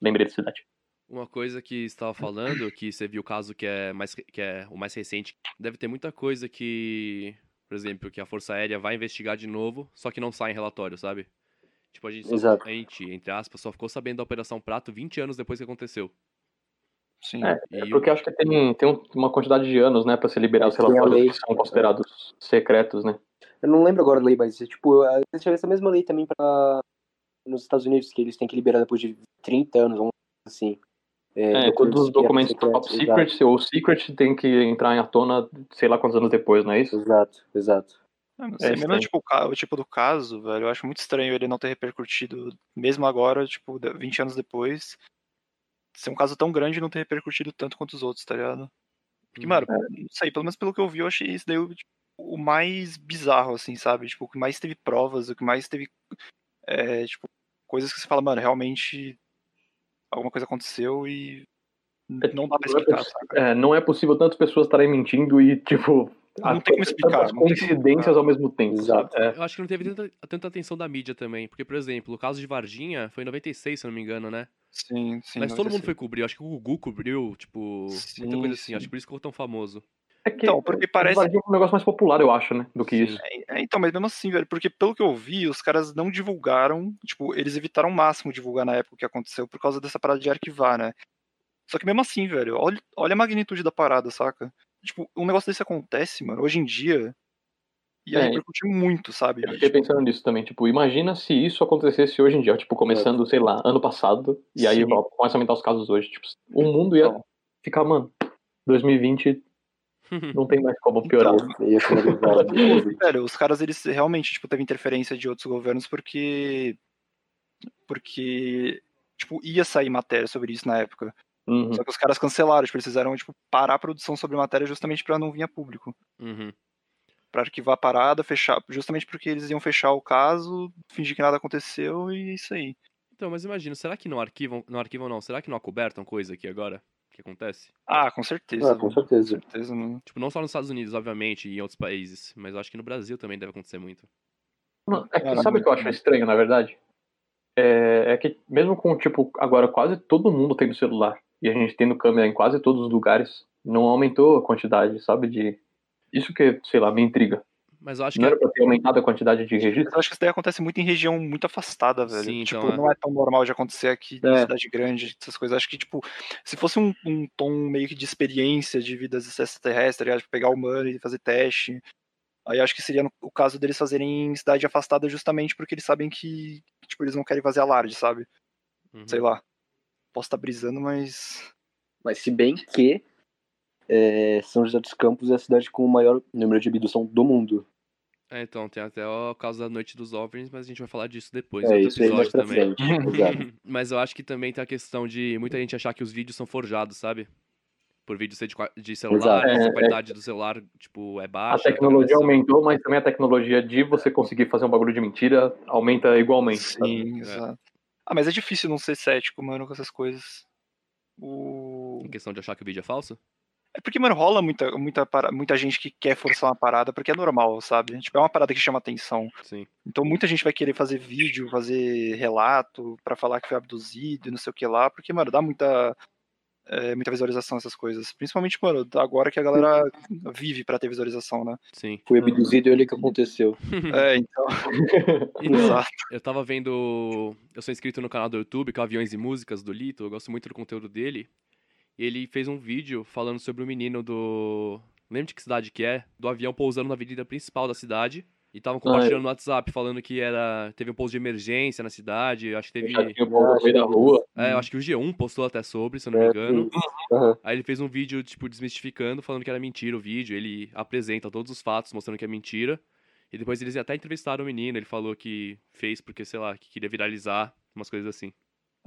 Lembrei da cidade. Uma coisa que você estava falando, que você viu o caso que é, mais, que é o mais recente, deve ter muita coisa que, por exemplo, que a Força Aérea vai investigar de novo, só que não sai em relatório, sabe? Tipo, a gente, só, a gente, entre aspas, só ficou sabendo da Operação Prato 20 anos depois que aconteceu. Sim. É, E É porque acho que tem, tem um- uma quantidade de anos, né, pra se liberar os relatórios que são considerados secretos, né? Eu não lembro agora da lei, mas tipo, a gente tinha essa mesma lei também pra nos Estados Unidos, que eles têm que liberar depois de 30 anos, vamos dizer assim. É, quando os documentos top secret exato, ou secret tem que entrar em tona sei lá quantos anos depois, não é isso? Exato, exato. Eu não É sei, mesmo tipo, o, tipo do caso, velho, eu acho muito estranho ele não ter repercutido, mesmo agora, tipo, de- 20 anos depois, ser um caso tão grande e não ter repercutido tanto quanto os outros, tá ligado? Porque, Uhum. mano, não sei, pelo menos pelo que eu vi, eu achei isso daí o, tipo, o mais bizarro, assim, sabe? Tipo, o que mais teve provas, o que mais teve, é, tipo, coisas que você fala, mano, realmente alguma coisa aconteceu e É, não dá pra não é explicar? É, não é possível tantas pessoas estarem mentindo e, tipo, Não tem como explicar, coincidências ao mesmo tempo, Exato. É. Eu acho que não teve tanta, tanta atenção da mídia também. Porque, por exemplo, o caso de Varginha foi em 96, se eu não me engano, né? Sim, sim. Mas todo mundo foi cobrir. Eu acho que o Gugu cobriu, tipo, muita Sim, coisa assim. sim. Acho que por isso que ficou tão famoso. É que Então, porque o parece- é um negócio mais popular, eu acho, né? Do que isso. É, então, mas mesmo assim, velho, porque pelo que eu vi, os caras não divulgaram, tipo, eles evitaram ao máximo divulgar na época o que aconteceu por causa dessa parada de arquivar, né? Só que mesmo assim, velho, olha, olha a magnitude da parada, saca? Tipo, um negócio desse acontece, mano, hoje em dia, ia É. repercutir muito, sabe? Eu fiquei pensando nisso também, tipo, imagina se isso acontecesse hoje em dia, tipo, começando, sei lá, ano passado, e aí Sim. ó, começa a aumentar os casos hoje, tipo, o mundo ia Então. ficar, mano, 2020 não tem mais como piorar. Então, finalizar. Velho, os caras, eles realmente, tipo, teve interferência de outros governos porque. Porque. Tipo, ia sair matéria sobre isso na época. Uhum. Só que os caras cancelaram, tipo, eles fizeram, tipo, parar a produção sobre matéria justamente pra não vir a público. Uhum. Pra arquivar a parada, fechar. Justamente porque eles iam fechar o caso, fingir que nada aconteceu e é isso aí. Então, mas imagina, será que não arquivam, não arquivam não, será que não acobertam coisa aqui agora? Que acontece? Ah, com certeza. Ah, com certeza. certeza, mano. Tipo, não só nos Estados Unidos, obviamente, e em outros países, mas acho que no Brasil também deve acontecer muito. Mano, é que, sabe o que eu acho estranho, na verdade? É, é que mesmo com, tipo, agora quase todo mundo tendo celular, e a gente tendo câmera em quase todos os lugares, não aumentou a quantidade, sabe, de... Isso que, sei lá, me intriga. Mas eu acho Não que era pra ter aumentado a quantidade de registros? eu acho que isso daí acontece muito em região muito afastada, velho. Sim, tipo, então, é. não é tão normal de acontecer aqui na É. cidade grande, essas coisas. Acho que, tipo, se fosse um, um tom meio que de experiência de vidas extraterrestres, tá? Tipo, pegar o humano e fazer teste. Aí acho que seria no- o caso deles fazerem em cidade afastada justamente porque eles sabem que, tipo, eles não querem fazer alarde, sabe? Uhum. Sei lá. Posso estar brisando, mas. Mas se bem que é, São José dos Campos é a cidade com o maior número de abdução do mundo. É, então, tem até o caso da Noite dos OVNIs, mas a gente vai falar disso depois, é em outro isso aí mais episódio também. Mas eu acho que também tem a questão de muita gente achar que os vídeos são forjados, sabe? Por vídeo ser de, de celular, É, a qualidade do celular, tipo, é A baixa. tecnologia gravação. aumentou, mas também a tecnologia de você conseguir fazer um bagulho de mentira aumenta igualmente. sabe? Sim, exato. Ah, mas é difícil não ser cético, mano, com essas coisas. O... Em questão de achar que o vídeo é falso? É porque, mano, rola muita, muita, para- muita gente que quer forçar uma parada porque é normal, sabe? Tipo, é uma parada que chama atenção. Sim. Então muita gente vai querer fazer vídeo, fazer relato pra falar que foi abduzido e não sei o que lá, porque, mano, dá muita, é, muita visualização essas coisas. Principalmente, mano, agora que a galera vive pra ter visualização, né? Sim. Fui abduzido e olha o que aconteceu. É, então. Exato. eu tava vendo. Eu sou inscrito no canal do YouTube, que é Aviões e Músicas do Lito, eu gosto muito do conteúdo dele. E ele fez um vídeo falando sobre o menino do. Não lembro de que cidade que é, do avião pousando na avenida principal da cidade. E estavam compartilhando no WhatsApp, falando que era. Teve um pouso de emergência na cidade. Acho que teve. Já tinha povo no meio da rua. É, eu acho que o G1 postou até sobre, se eu não me É, engano. isso. Aham. Aí ele fez um vídeo, tipo, desmistificando, falando que era mentira o vídeo. Ele apresenta todos os fatos, mostrando que é mentira. E depois eles até entrevistaram o menino. Ele falou que fez porque, sei lá, que queria viralizar, umas coisas assim.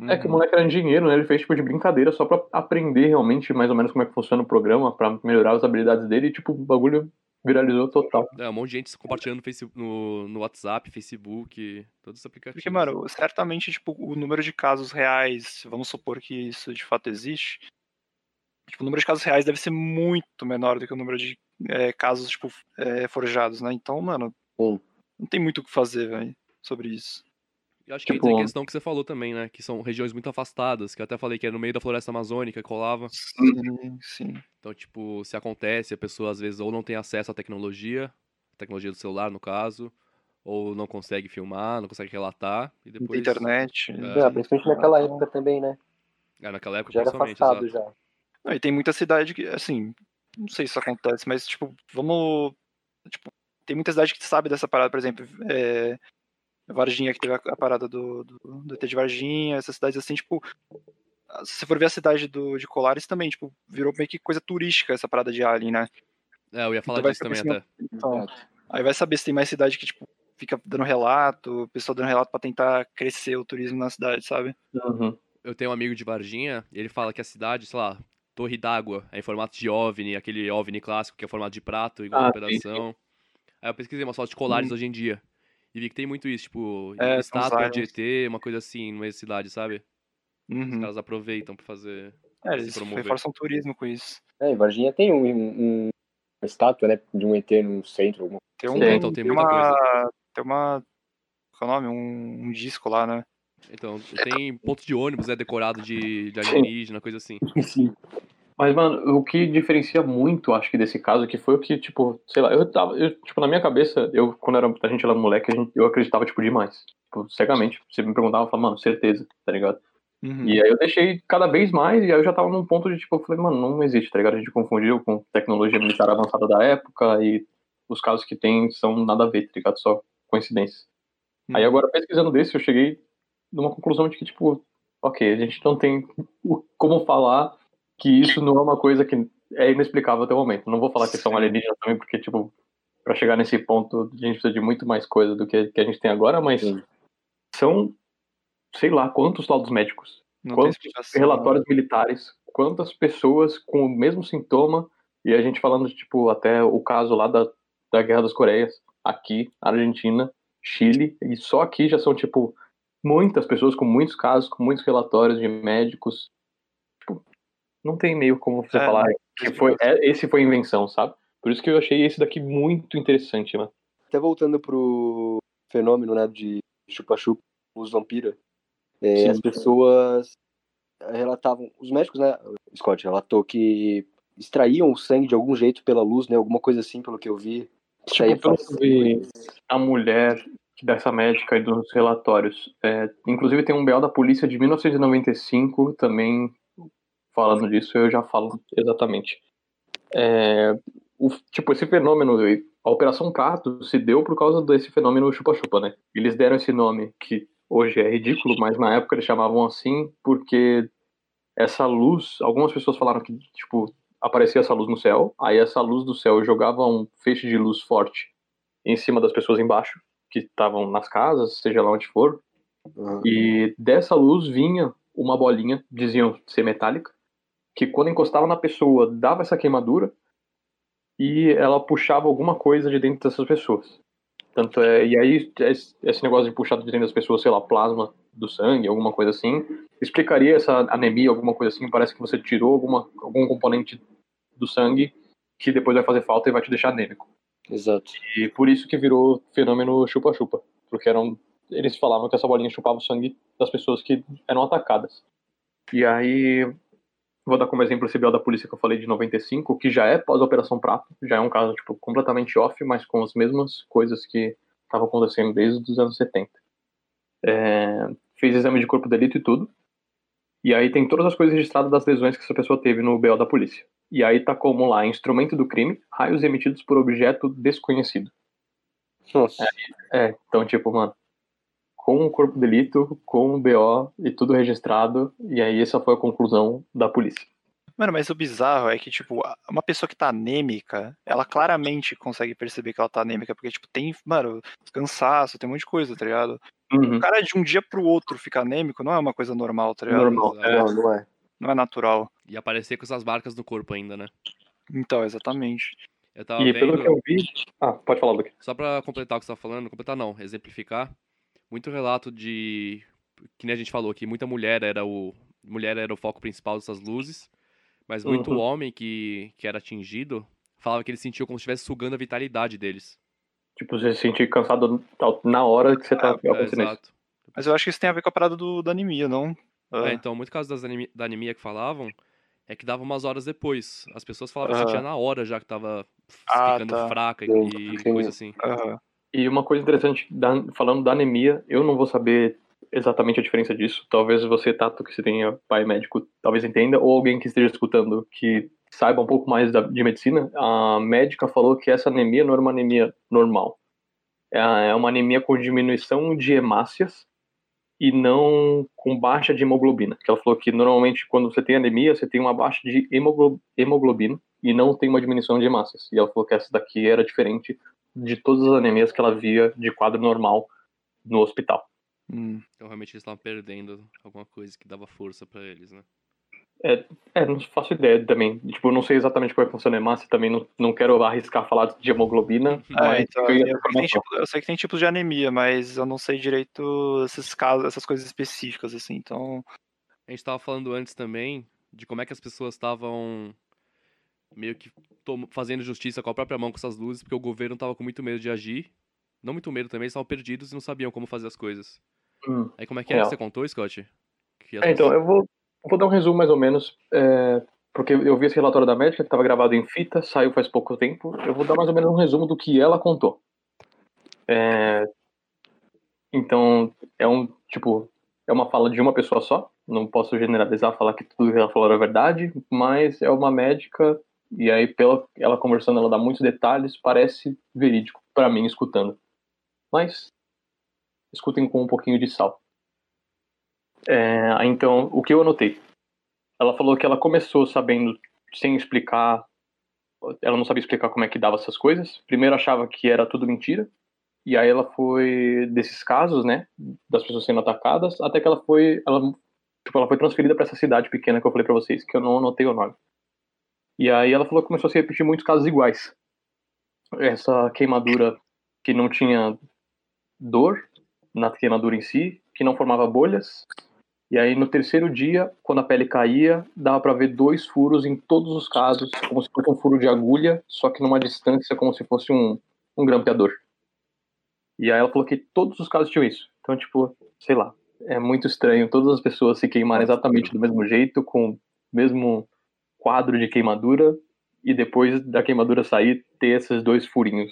É que o moleque era engenheiro, né? Ele fez tipo de brincadeira só pra aprender realmente mais ou menos como é que funciona o programa, pra melhorar as habilidades dele e tipo, o bagulho viralizou total. É, um monte de gente compartilhando no, Face- no, no WhatsApp, Facebook, todos os aplicativos. Porque, mano, certamente, tipo, o número de casos reais, vamos supor que isso de fato existe, tipo, o número de casos reais deve ser muito menor do que o número de é, casos, tipo, é, forjados, né? Então, mano, Sim. não tem muito o que fazer, velho, sobre isso. Eu acho que tipo, tem a questão que você falou também, né? Que são regiões muito afastadas, que eu até falei que é no meio da floresta amazônica, colava. Sim, sim. Então, tipo, se acontece, a pessoa às vezes ou não tem acesso à tecnologia, tecnologia do celular, no caso, ou não consegue filmar, não consegue relatar, e Da depois... internet. É. É, principalmente naquela época também, né? É, naquela época, Já era afastado exato. já. Não, e tem muita cidade que, assim, não sei se isso acontece, mas, tipo, vamos. Tipo, tem muita cidade que sabe dessa parada, por exemplo. É, Varginha, que teve a, a parada do, do, do ET de Varginha, essas cidades assim, tipo. Se você for ver a cidade do, de Colares também, tipo, virou meio que coisa turística essa parada de Alien, né? É, eu ia falar Então disso também até. Então, aí vai saber se tem mais cidade que, tipo, fica dando relato, o pessoal dando relato pra tentar crescer o turismo na cidade, sabe? Uhum. Eu tenho um amigo de Varginha, ele fala que a cidade, sei lá, Torre d'Água, é em formato de OVNI, aquele OVNI clássico que é formato de prato, igual Ah, a sim, operação. Aí eu pesquisei umas fotos de colares hoje em dia. E vi que tem muito isso, tipo, É, estátua os de. ET, uma coisa assim, numa cidade, sabe? Os Uhum. caras aproveitam pra fazer. É, se eles promover. reforçam o turismo com isso. É, em Varginha tem um, um- uma estátua, né, de um ET no centro. alguma- Tem um. Sim, então tem muita uma, Tem uma. Qual é o nome? Um, um disco lá, né? Então, tem ponto de ônibus, né, decorado de, de alienígena, coisa assim. Sim. Mas, mano, o que diferencia muito, acho que, desse caso, que foi o que, tipo, sei lá, eu tava, eu, tipo, na minha cabeça, eu, quando era, a gente era moleque, gente- eu acreditava, tipo, demais. Tipo, cegamente. Você me perguntava, eu falava, mano, certeza, tá ligado? Uhum. E aí eu deixei cada vez mais, e aí eu já tava num ponto de, tipo, eu falei, mano, não existe, tá ligado? A gente confundiu com tecnologia militar avançada da época, e os casos que tem são nada a ver, tá ligado? Só coincidência. Aí Uhum. agora, pesquisando desse, eu cheguei numa conclusão de que, tipo, ok, a gente não tem como falar que isso não é uma coisa que é inexplicável até o momento. Não vou falar que são alienígenas também, porque, tipo, pra chegar nesse ponto, a gente precisa de muito mais coisa do que, que a gente tem agora, mas Sim. são, sei lá, quantos laudos médicos, Não quantos relatórios militares, quantas pessoas com o mesmo sintoma, e a gente falando, tipo, até o caso lá da, da Guerra das Coreias, aqui, Argentina, Chile, e só aqui já são, tipo, muitas pessoas com muitos casos, com muitos relatórios de médicos. Não tem meio como você É, falar que foi, é, esse foi invenção, sabe? Por isso que eu achei esse daqui muito interessante, mano. Até voltando pro fenômeno, né, de chupa-chupa, os vampira, é, Sim. as pessoas relatavam, os médicos, né, Scott relatou que extraíam o sangue de algum jeito pela luz, né, alguma coisa assim, pelo que eu vi. Tipo, pelo que eu vi, a mulher dessa médica e dos relatórios. É, inclusive tem um BO da polícia de 1995 também falando disso, eu já falo exatamente. É, o- tipo, esse fenômeno, a Operação Prato se deu por causa desse fenômeno chupa-chupa, né? Eles deram esse nome que hoje é ridículo, mas na época eles chamavam assim porque essa luz, algumas pessoas falaram que, tipo, aparecia essa luz no céu, aí essa luz do céu jogava um feixe de luz forte em cima das pessoas embaixo, que estavam nas casas, seja lá onde for, Aham. e dessa luz vinha uma bolinha, diziam ser metálica, que quando encostava na pessoa dava essa queimadura e ela puxava alguma coisa de dentro dessas pessoas. Tanto é, e aí esse negócio de puxar de dentro das pessoas, sei lá, plasma do sangue, alguma coisa assim, explicaria essa anemia, alguma coisa assim, parece que você tirou alguma, algum componente do sangue que depois vai fazer falta e vai te deixar anêmico. Exato. E por isso que virou fenômeno chupa-chupa. Porque eram, eles falavam que essa bolinha chupava o sangue das pessoas que eram atacadas. E aí, vou dar como exemplo esse BO da polícia que eu falei de 95, que já é pós-Operação Prato, já é um caso tipo, completamente off, mas com as mesmas coisas que estavam acontecendo desde os anos 70. É, fez exame de corpo de delito e tudo. E aí tem todas as coisas registradas das lesões que essa pessoa teve no BO da polícia. E aí tá como lá, instrumento do crime, raios emitidos por objeto desconhecido. Nossa. É, então, tipo, mano, com o corpo de delito, com o BO e tudo registrado, e aí essa foi a conclusão da polícia. Mano, mas o bizarro é que, tipo, uma pessoa que tá anêmica, ela claramente consegue perceber que ela tá anêmica, porque, tipo, tem, mano, cansaço, tem um monte de coisa, tá ligado? Uhum. O cara de um dia pro outro ficar anêmico não é uma coisa normal, tá ligado? Normal. É. Não, não é. Não é natural. E aparecer com essas marcas no corpo ainda, né? Então, exatamente. Eu tava E vendo, pelo que eu vi. Ah, pode falar, Luke. só pra completar o que você tá falando, completar não, exemplificar, muito relato de, que nem a gente falou, que muita mulher era o, mulher era o foco principal dessas luzes, mas muito Uhum. homem que, que era atingido falava que ele sentiu como se estivesse sugando a vitalidade deles. Tipo, você se sentir cansado na hora que você tá Ah, É, exato. Mas eu acho que isso tem a ver com a parada do, da anemia, não? Ah, É, então, muito caso das anemi- da anemia que falavam é que dava umas horas depois. As pessoas falavam que Aham. sentia na hora já que tava Ah, ficando tá. fraca e sim. coisa assim. aham. E uma coisa interessante, da- falando da anemia, eu não vou saber exatamente a diferença disso. Talvez você, Tato, que você tenha pai médico, talvez entenda, ou alguém que esteja escutando que saiba um pouco mais da- de medicina. A médica falou que essa anemia não era uma anemia normal. é uma anemia com diminuição de hemácias e não com baixa de hemoglobina. Que ela falou que normalmente quando você tem anemia, você tem uma baixa de hemoglobina e não tem uma diminuição de hemácias. E ela falou que essa daqui era diferente de todas as anemias que ela via de quadro normal no hospital. Hum. Então realmente eles estavam perdendo alguma coisa que dava força para eles, né? É, é, não faço ideia também. Tipo, não sei exatamente como é que funciona a hemácia, também não, não quero arriscar falar de hemoglobina. É, então, eu, eu, tipo, eu, sei que tem tipos de anemia, mas eu não sei direito esses casos, essas coisas específicas, assim, então... A gente tava falando antes também de como é que as pessoas estavam meio que fazendo justiça com a própria mão com essas luzes, porque o governo tava com muito medo de agir. Não muito medo também, eles estavam perdidos e não sabiam como fazer as coisas. Hum, Aí como é que é? Você contou, Scott? É, então, eu vou, vou dar um resumo mais ou menos, é, porque eu vi esse relatório da médica que estava gravado em fita, saiu faz pouco tempo. Eu vou dar mais ou menos um resumo do que ela contou. É, então, é um, tipo, é uma fala de uma pessoa só, não posso generalizar, falar que tudo que ela falou era verdade, mas é uma médica, e aí, pela ela conversando, ela dá muitos detalhes, parece verídico para mim, escutando. Mas, escutem com um pouquinho de sal. É, então, o que eu anotei? Ela falou que ela começou sabendo, sem explicar, ela não sabia explicar como é que dava essas coisas. Primeiro achava que era tudo mentira, e aí ela foi desses casos, né, das pessoas sendo atacadas, até que ela foi, ela, tipo, ela foi transferida para essa cidade pequena que eu falei para vocês, que eu não anotei o nome. E aí ela falou que começou a se repetir muitos casos iguais. Essa queimadura que não tinha dor na queimadura em si, que não formava bolhas, e aí no terceiro dia, quando a pele caía, dava para ver dois furos em todos os casos, como se fosse um furo de agulha, só que numa distância como se fosse um, um grampeador. E aí ela falou que todos os casos tinham isso. Então, tipo, sei lá, é muito estranho todas as pessoas se queimarem exatamente do mesmo jeito, com o mesmo quadro de queimadura, e depois da queimadura sair, ter esses dois furinhos.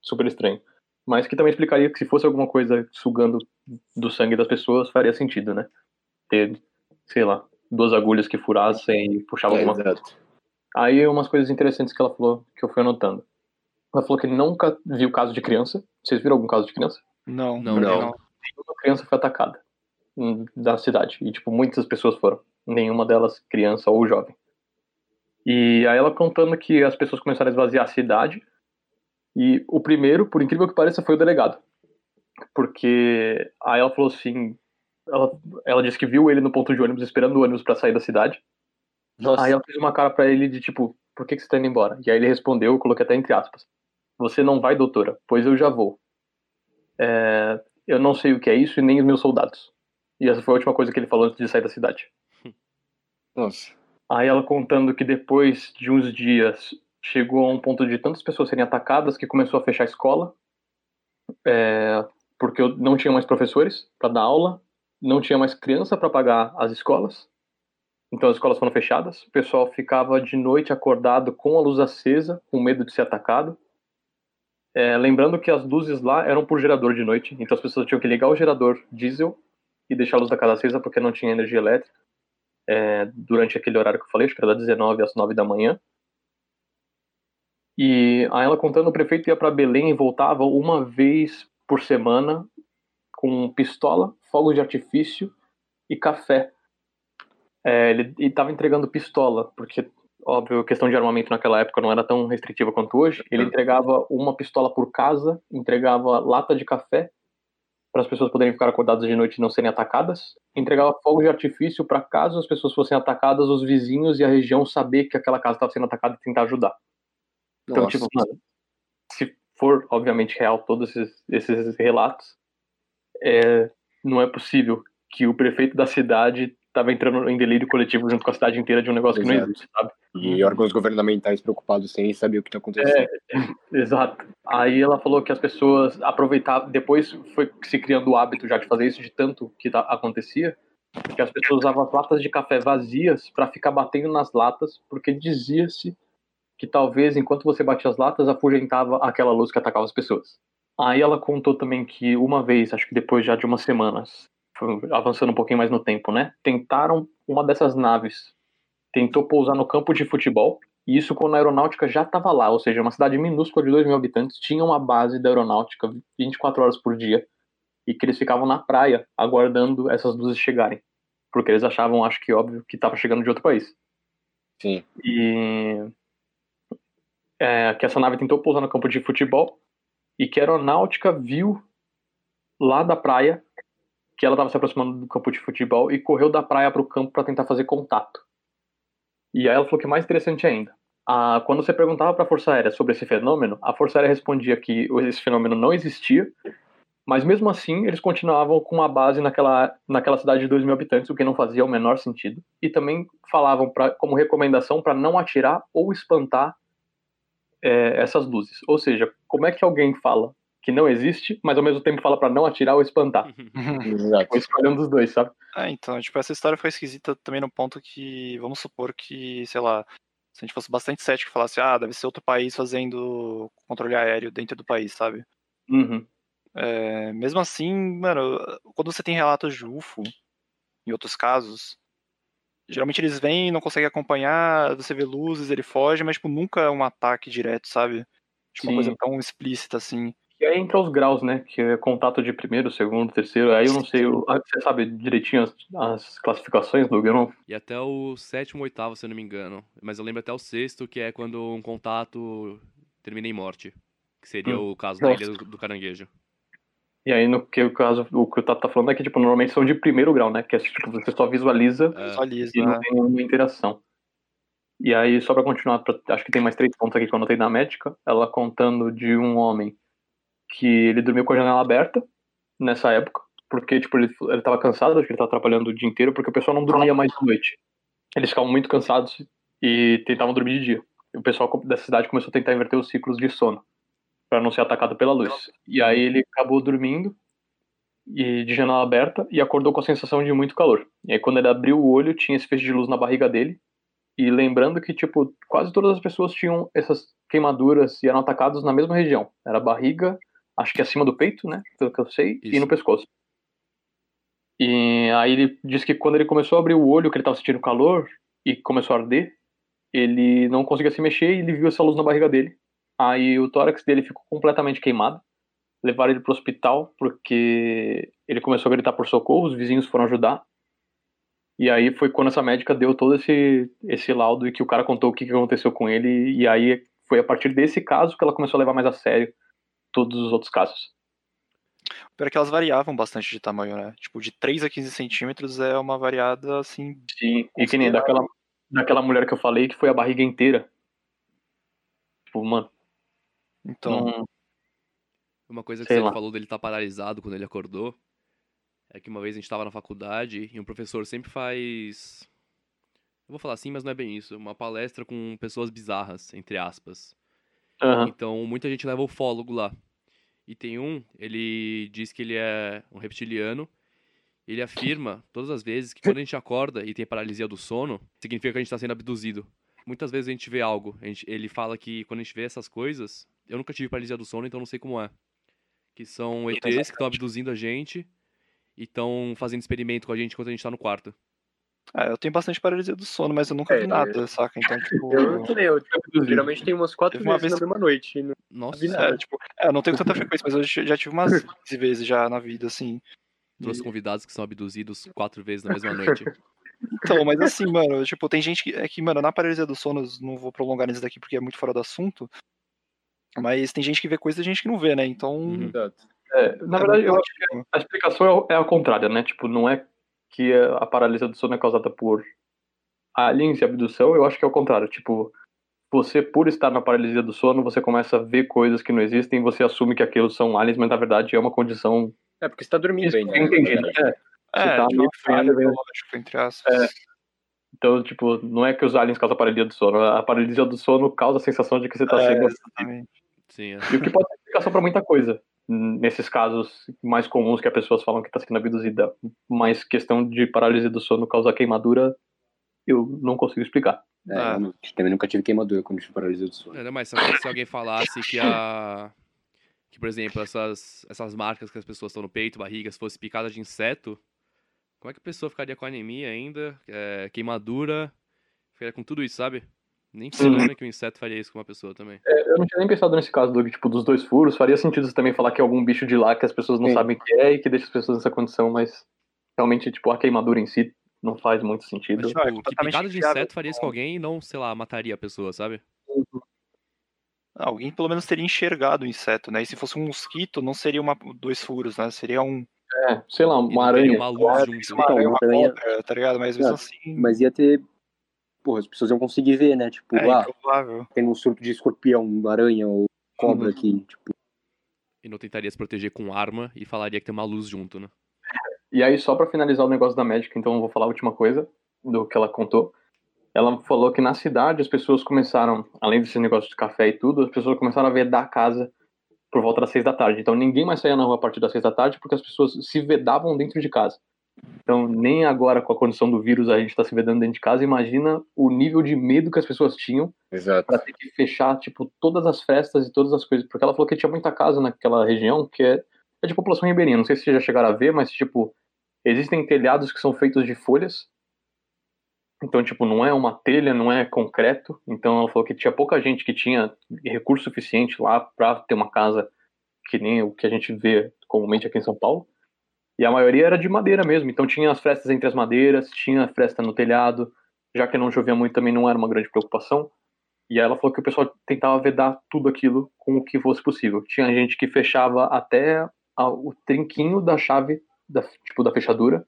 Super estranho. Mas que também explicaria que se fosse alguma coisa sugando do sangue das pessoas, faria sentido, né? ter, sei lá, duas agulhas que furassem e puxavam é, alguma coisa. Aí umas coisas interessantes que ela falou, que eu fui anotando. Ela falou que nunca viu caso de criança. Vocês viram algum caso de criança? Não, não. não. Nenhuma criança foi atacada da cidade. E, tipo, muitas pessoas foram. Nenhuma delas criança ou jovem. E aí ela contando que as pessoas começaram a esvaziar a cidade. E o primeiro, por incrível que pareça, foi o delegado. Porque aí ela falou assim: ela, ela disse que viu ele no ponto de ônibus esperando o ônibus para sair da cidade. Nossa. Aí ela fez uma cara para ele de tipo, por que, que você tá indo embora? E aí ele respondeu, eu coloquei até entre aspas: Você não vai, doutora, pois eu já vou. É, eu não sei o que é isso e nem os meus soldados. E essa foi a última coisa que ele falou antes de sair da cidade. Nossa. Aí ela contando que depois de uns dias chegou a um ponto de tantas pessoas serem atacadas que começou a fechar a escola, é, porque não tinha mais professores para dar aula não tinha mais criança para pagar as escolas, então as escolas foram fechadas. O pessoal ficava de noite acordado com a luz acesa, com medo de ser atacado. É, lembrando que as luzes lá eram por gerador de noite, então as pessoas tinham que ligar o gerador diesel e deixar a luz da casa acesa porque não tinha energia elétrica. É, durante aquele horário que eu falei, acho que era das 19 às 9 da manhã. E aí ela contando, o prefeito ia para Belém e voltava uma vez por semana com pistola, fogos de artifício e café. É, ele estava entregando pistola, porque, óbvio, a questão de armamento naquela época não era tão restritiva quanto hoje. Ele entregava uma pistola por casa, entregava lata de café para as pessoas poderem ficar acordadas de noite e não serem atacadas. Entregava fogos de artifício para caso as pessoas fossem atacadas, os vizinhos e a região saber que aquela casa estava sendo atacada e tentar ajudar. Então, Nossa. tipo, mano, se for, obviamente, real todos esses, esses relatos, é, não é possível que o prefeito da cidade estava entrando em delírio coletivo junto com a cidade inteira de um negócio Exato. que não existe, sabe? E órgãos governamentais preocupados sem saber o que está acontecendo. É, exato. Aí ela falou que as pessoas aproveitavam, depois foi se criando o hábito já de fazer isso de tanto que tá, acontecia, que as pessoas usavam as latas de café vazias para ficar batendo nas latas, porque dizia-se que talvez enquanto você batia as latas afugentava aquela luz que atacava as pessoas. Aí ela contou também que uma vez, acho que depois já de umas semanas, avançando um pouquinho mais no tempo, né? Tentaram uma dessas naves, tentou pousar no campo de futebol E isso quando a aeronáutica já estava lá, ou seja, uma cidade minúscula de 2 mil habitantes tinha uma base da aeronáutica 24 horas por dia e que eles ficavam na praia aguardando essas luzes chegarem. Porque eles achavam, acho que óbvio, que estava chegando de outro país. Sim. E é, que essa nave tentou pousar no campo de futebol e que a aeronáutica viu lá da praia que ela estava se aproximando do campo de futebol e correu da praia para o campo para tentar fazer contato. E aí ela falou que é mais interessante ainda. Ah, quando você perguntava para a Força Aérea sobre esse fenômeno, a Força Aérea respondia que esse fenômeno não existia, mas mesmo assim eles continuavam com uma base naquela, naquela cidade de 2 mil habitantes, o que não fazia o menor sentido. E também falavam pra, como recomendação para não atirar ou espantar é, essas luzes. Ou seja, como é que alguém fala que não existe, mas ao mesmo tempo fala para não atirar ou espantar? Exato. Ou escolher um dos dois, sabe? É, então, tipo, essa história foi esquisita também no ponto que, vamos supor que, sei lá, se a gente fosse bastante cético e falasse, ah, deve ser outro país fazendo controle aéreo dentro do país, sabe? Uhum. É, mesmo assim, mano, quando você tem relatos de UFO, em outros casos, geralmente eles vêm, não conseguem acompanhar, você vê luzes, ele foge, mas, tipo, nunca é um ataque direto, sabe? Tipo, uma Sim. coisa tão explícita assim. E aí entra os graus, né? Que é contato de primeiro, segundo, terceiro. Aí eu não sei, eu- você sabe direitinho as, as classificações? Eu não. E até o sétimo, oitavo, se eu não me engano. Mas eu lembro até o sexto, que é quando um contato termina em morte. Que seria Hum. o caso da Nossa. Ilha do, do Caranguejo. E aí, no que o caso, o que o Tato tá falando é que, tipo, normalmente são de primeiro grau, né? Que é tipo, você só visualiza É, Visualiza, e não né? tem nenhuma interação. E aí, só pra continuar, pra- acho que tem mais três pontos aqui que eu anotei na médica. Ela contando de um homem que ele dormiu com a janela aberta nessa época, porque, tipo, ele, ele tava cansado, acho que ele tava trabalhando o dia inteiro, porque o pessoal não dormia mais de noite. Eles ficavam muito cansados e tentavam dormir de dia. E o pessoal da cidade começou a tentar inverter os ciclos de sono, para não ser atacado pela luz. E aí ele acabou dormindo e de janela aberta e acordou com a sensação de muito calor. E aí quando ele abriu o olho, tinha esse feixe de luz na barriga dele. E lembrando que, tipo, quase todas as pessoas tinham essas queimaduras e eram atacados na mesma região. Era barriga, acho que acima do peito, né? Pelo que eu sei, e Isso. no pescoço. E aí ele disse que quando ele começou a abrir o olho, que ele estava sentindo calor e começou a arder, ele não conseguia se mexer e ele viu essa luz na barriga dele. Aí o tórax dele ficou completamente queimado. Levaram ele pro hospital porque ele começou a gritar por socorro, os vizinhos foram ajudar. E aí foi quando essa médica deu todo esse, esse laudo e que o cara contou o que aconteceu com ele. E aí foi a partir desse caso que ela começou a levar mais a sério todos os outros casos. Pior é que elas variavam bastante de tamanho, né? Tipo, de 3 a 15 centímetros é uma variada, assim, Sim, e que nem daquela, daquela mulher que eu falei que foi a barriga inteira. Tipo, mano, então... não, Uma coisa que Sei você lá. falou dele estar paralisado quando ele acordou é que uma vez a gente tava na faculdade e um professor sempre faz. Eu vou falar assim, mas não é bem isso. Uma palestra com pessoas bizarras, entre aspas. Aham. Então muita gente leva ufólogo lá. E tem um, ele diz que ele é um reptiliano. Ele afirma todas as vezes que quando a gente acorda e tem paralisia do sono, significa que a gente está sendo abduzido. Muitas vezes a gente vê algo. gente- ele fala que quando a gente vê essas coisas, eu nunca tive paralisia do sono, então não sei como é. Que são ETs que estão abduzindo a gente e estão fazendo experimento com a gente enquanto a gente tá no quarto. É, eu tenho bastante paralisia do sono, mas eu nunca É, vi nada, saca? Então, tipo... Eu também, eu geralmente tenho umas quatro vezes vez- na mesma noite. e não- Nossa, É, tipo, é, eu não tenho tanta frequência, mas eu já tive umas 15 vezes já na vida, assim. trouxe convidados que são abduzidos quatro vezes na mesma noite. Então, mas assim, mano, tipo, tem gente que. É que, mano, na paralisia do sono, eu não vou prolongar nisso daqui porque é muito fora do assunto. Mas tem gente que vê coisa e gente que não vê, né? Então. Uhum. É, na é verdade, eu acho que a explicação é a contrária, né? Tipo, não é que a paralisia do sono é causada por aliens e abdução, eu acho que é o contrário. Tipo, você, por estar na paralisia do sono, você começa a ver coisas que não existem, você assume que aquilo são aliens, mas na verdade é uma condição. É, porque você tá dormindo eu né, entendi. na verdade. É, É, tá meio falha né? biológica, entre aspas. então, tipo, não é que os aliens causam a paralisia do sono, a paralisia do sono causa a sensação de que você tá É, sendo exatamente. Sim, é. E o que pode ser explicação para muita coisa. Nesses casos mais comuns que as pessoas falam que está sendo abduzida. Mas questão de paralisia do sono causar queimadura, eu não consigo explicar. É, Ah. realmente. Também nunca tive queimadura quando tive paralisia do sono. É, né, mas se, se alguém falasse que a. Que, por exemplo, essas, essas marcas que as pessoas estão no peito, barriga, se fosse picada de inseto, como é que a pessoa ficaria com anemia ainda? É, queimadura, ficaria com tudo isso, sabe? Nem se imagina que o inseto faria isso com uma pessoa também. É, eu não tinha nem pensado nesse caso do tipo dos dois furos. Faria sentido você também falar que é algum bicho de lá que as pessoas não Sim. sabem o que é e que deixa as pessoas nessa condição, mas realmente, tipo, a queimadura em si não faz muito sentido. Mas, é tipo, que completamente picada de inseto faria isso com alguém e não, sei lá, mataria a pessoa, sabe? Alguém pelo menos teria enxergado o inseto, né? E se fosse um mosquito, não seria uma, dois furos, né? Seria um. É, sei lá, uma aranha. uma luz Uma, uma, aranha, uma também é- cobra, tá ligado? Mas mesmo Ah, assim. Mas ia ter. Porra, as pessoas iam conseguir ver, né? Tipo, É ah, improvável. tem um surto de escorpião, aranha ou cobra Uhum. aqui. Tipo, E não tentaria se proteger com arma e falaria que tem uma luz junto, né? E aí, só pra finalizar o negócio da médica, então eu vou falar a última coisa do que ela contou. Ela falou que na cidade as pessoas começaram, além desse negócio de café e tudo, as pessoas começaram a vedar a casa por volta das seis da tarde. Então ninguém mais saía na rua a partir das seis da tarde porque as pessoas se vedavam dentro de casa. Então nem agora com a condição do vírus a gente tá se vedando dentro de casa. Imagina o nível de medo que as pessoas tinham pra ter que fechar, tipo, todas as festas e todas as coisas. Porque ela falou que tinha muita casa naquela região que é, é de população ribeirinha. Não sei se vocês já chegaram a ver, mas, tipo, existem telhados que são feitos de folhas. Então, tipo, não é uma telha, não é concreto. Então, ela falou que tinha pouca gente que tinha recurso suficiente lá pra ter uma casa que nem o que a gente vê comumente aqui em São Paulo. E a maioria era de madeira mesmo. Então, tinha as frestas entre as madeiras, tinha a fresta no telhado. Já que não chovia muito, também não era uma grande preocupação. E aí ela falou que o pessoal tentava vedar tudo aquilo com o que fosse possível. Tinha gente que fechava até a- o trinquinho da chave, da, tipo, da fechadura,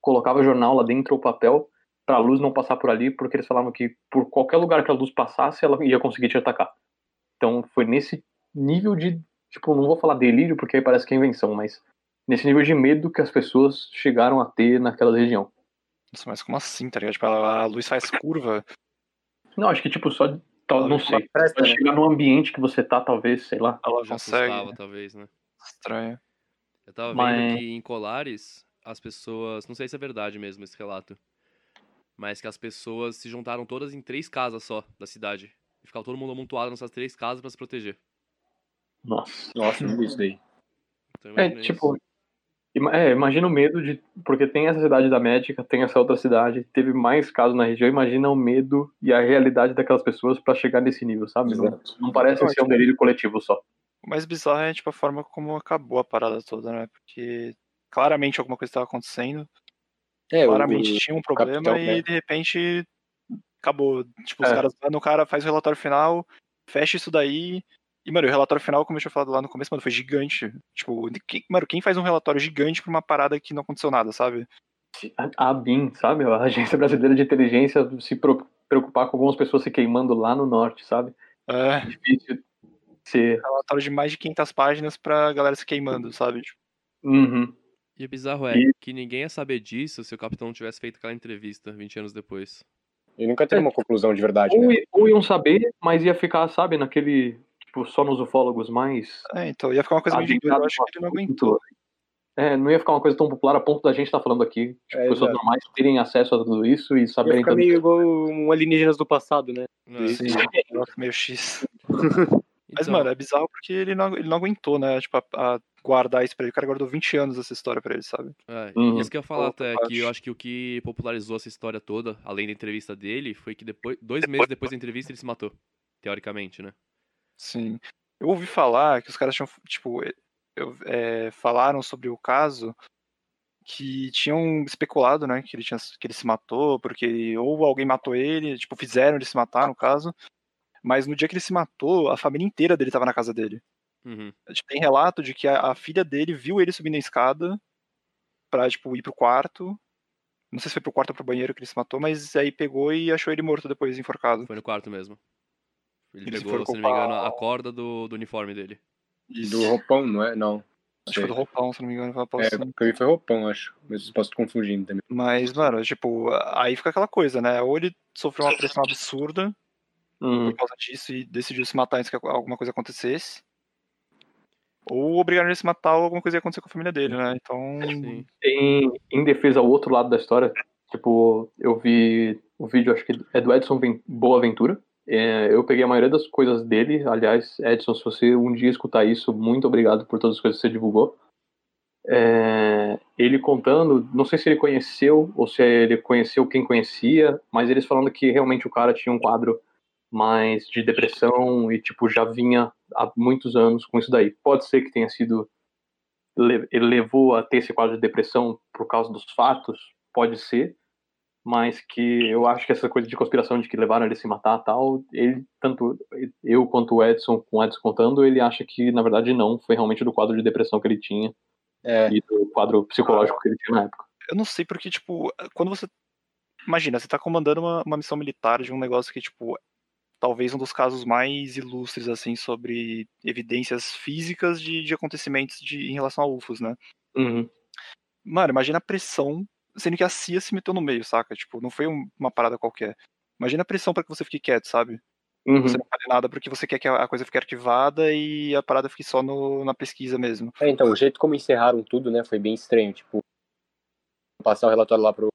colocava jornal lá dentro ou papel para a luz não passar por ali, porque eles falavam que por qualquer lugar que a luz passasse, ela ia conseguir te atacar. Então foi nesse nível de, tipo, não vou falar delírio, porque aí parece que é invenção, mas nesse nível de medo que as pessoas chegaram a ter naquela região. Nossa, mas como assim, tá ligado? Tipo, a luz faz curva. Não, acho que tipo só, não sei, fresta, só né? chegar no ambiente que você tá, talvez, sei lá. Ela Já consegue. assustava, talvez, né? Estranho. Eu tava vendo Mas- que em Colares, as pessoas. Não sei se é verdade mesmo esse relato. Mas que as pessoas se juntaram todas em três casas só da cidade. E ficava todo mundo amontoado nessas três casas pra se proteger. Nossa. Nossa, isso daí. Então, É, tipo, isso. É, imagina o medo de. Porque tem essa cidade da médica, tem essa outra cidade, teve mais casos na região. Imagina o medo e a realidade daquelas pessoas pra chegar nesse nível, sabe? Não, Exato. não parece Não, ser um delírio coletivo só. O mais bizarro é, tipo, a forma como acabou a parada toda, né? Porque claramente alguma coisa estava acontecendo. É, claramente o, tinha um problema capitão, e né? de repente acabou. Tipo, os É. caras mano, o cara faz o relatório final, fecha isso daí. E, mano, o relatório final, como eu tinha falado lá no começo, mano, foi gigante. Tipo, quem, mano, quem faz um relatório gigante pra uma parada que não aconteceu nada, sabe? A a BIM, sabe? A Agência Brasileira de Inteligência se pro- preocupar com algumas pessoas se queimando lá no norte, sabe? É, É difícil ser. relatório de mais de 500 páginas pra galera se queimando, sabe? Tipo, Uhum. E o bizarro é E- que ninguém ia saber disso se o capitão não tivesse feito aquela entrevista 20 anos depois. E nunca teria uma conclusão de verdade, Ou, né? ou iam saber, mas ia ficar, sabe, naquele. Tipo, só nos ufólogos mais. é, então ia ficar uma coisa meio eu acho que ele não assunto. aguentou. É, não ia ficar uma coisa tão popular a ponto da gente estar falando aqui. Tipo, É, pessoas exato. normais terem acesso a tudo isso e Ia saberem ficar também. meio igual um alienígenas do passado, né? É. Sim, meio X. Mas, Então, mano, é bizarro porque ele não, ele não aguentou, né? Tipo, a, a guardar isso pra ele. O cara guardou 20 anos essa história pra ele, sabe? É, Uhum. isso que eu ia falar até, que eu acho que o que popularizou essa história toda, além da entrevista dele, foi que depois, dois meses depois da entrevista ele se matou. Teoricamente, né? Sim. Eu ouvi falar que os caras tinham, tipo, eh, eu- é, falaram sobre o caso que tinham especulado, né, que ele, tinha, que ele se matou, porque ou alguém matou ele, tipo, fizeram ele se matar, no caso. Mas no dia que ele se matou, a família inteira dele tava na casa dele. Uhum. Tipo, Tem relato de que a, a filha dele viu ele subindo a escada pra, tipo, ir pro quarto. Não sei se foi pro quarto ou pro banheiro que ele se matou, mas aí pegou e achou ele morto depois, enforcado. Foi no quarto mesmo. Ele Eles pegou, se não me engano, a corda do, do uniforme dele. Isso. Do roupão, não é? Não. Acho que foi do roupão, se não me engano. foi uma É, porque ele foi roupão, acho. Mas posso estar confundindo também. Mas, mano, tipo, aí fica aquela coisa, né? Ou ele sofreu uma pressão absurda Uhum. por causa disso e decidiu se matar antes que alguma coisa acontecesse. Ou obrigaram ele a se matar ou alguma coisa ia acontecer com a família dele, né? Então. Sim. Em, em defesa ao outro lado da história, tipo, eu vi o vídeo, acho que é do Edson Ven- Boaventura. É, eu peguei a maioria das coisas dele. Aliás, Edson, se você um dia escutar isso, muito obrigado por todas as coisas que você divulgou. É, ele contando, não sei se ele conheceu ou se ele conheceu quem conhecia, mas eles falando que realmente o cara tinha um quadro mas de depressão e, tipo, já vinha há muitos anos com isso daí. Pode ser que tenha sido. le- Ele levou a ter esse quadro de depressão por causa dos fatos, pode ser, mas que eu acho que essa coisa de conspiração de que levaram ele a se matar tal, ele, tanto eu quanto o Edson, com o Edson contando, ele acha que, na verdade, não, foi realmente do quadro de depressão que ele tinha É, e do quadro psicológico que ele tinha na época. Eu não sei porque, tipo, quando você. Imagina, você tá comandando uma, uma missão militar de um negócio que, tipo, talvez um dos casos mais ilustres, assim, sobre evidências físicas de, de acontecimentos de, em relação a UFOs, né? Uhum. Mano, imagina a pressão, sendo que a CIA se meteu no meio, saca? Tipo, não foi um- uma parada qualquer. Imagina a pressão pra que você fique quieto, sabe? Uhum. Você não fale nada porque você quer que a a coisa fique arquivada e a parada fique só no, na pesquisa mesmo. É, então, o jeito como encerraram tudo, né, foi bem estranho. Tipo, passar o relatório lá pro,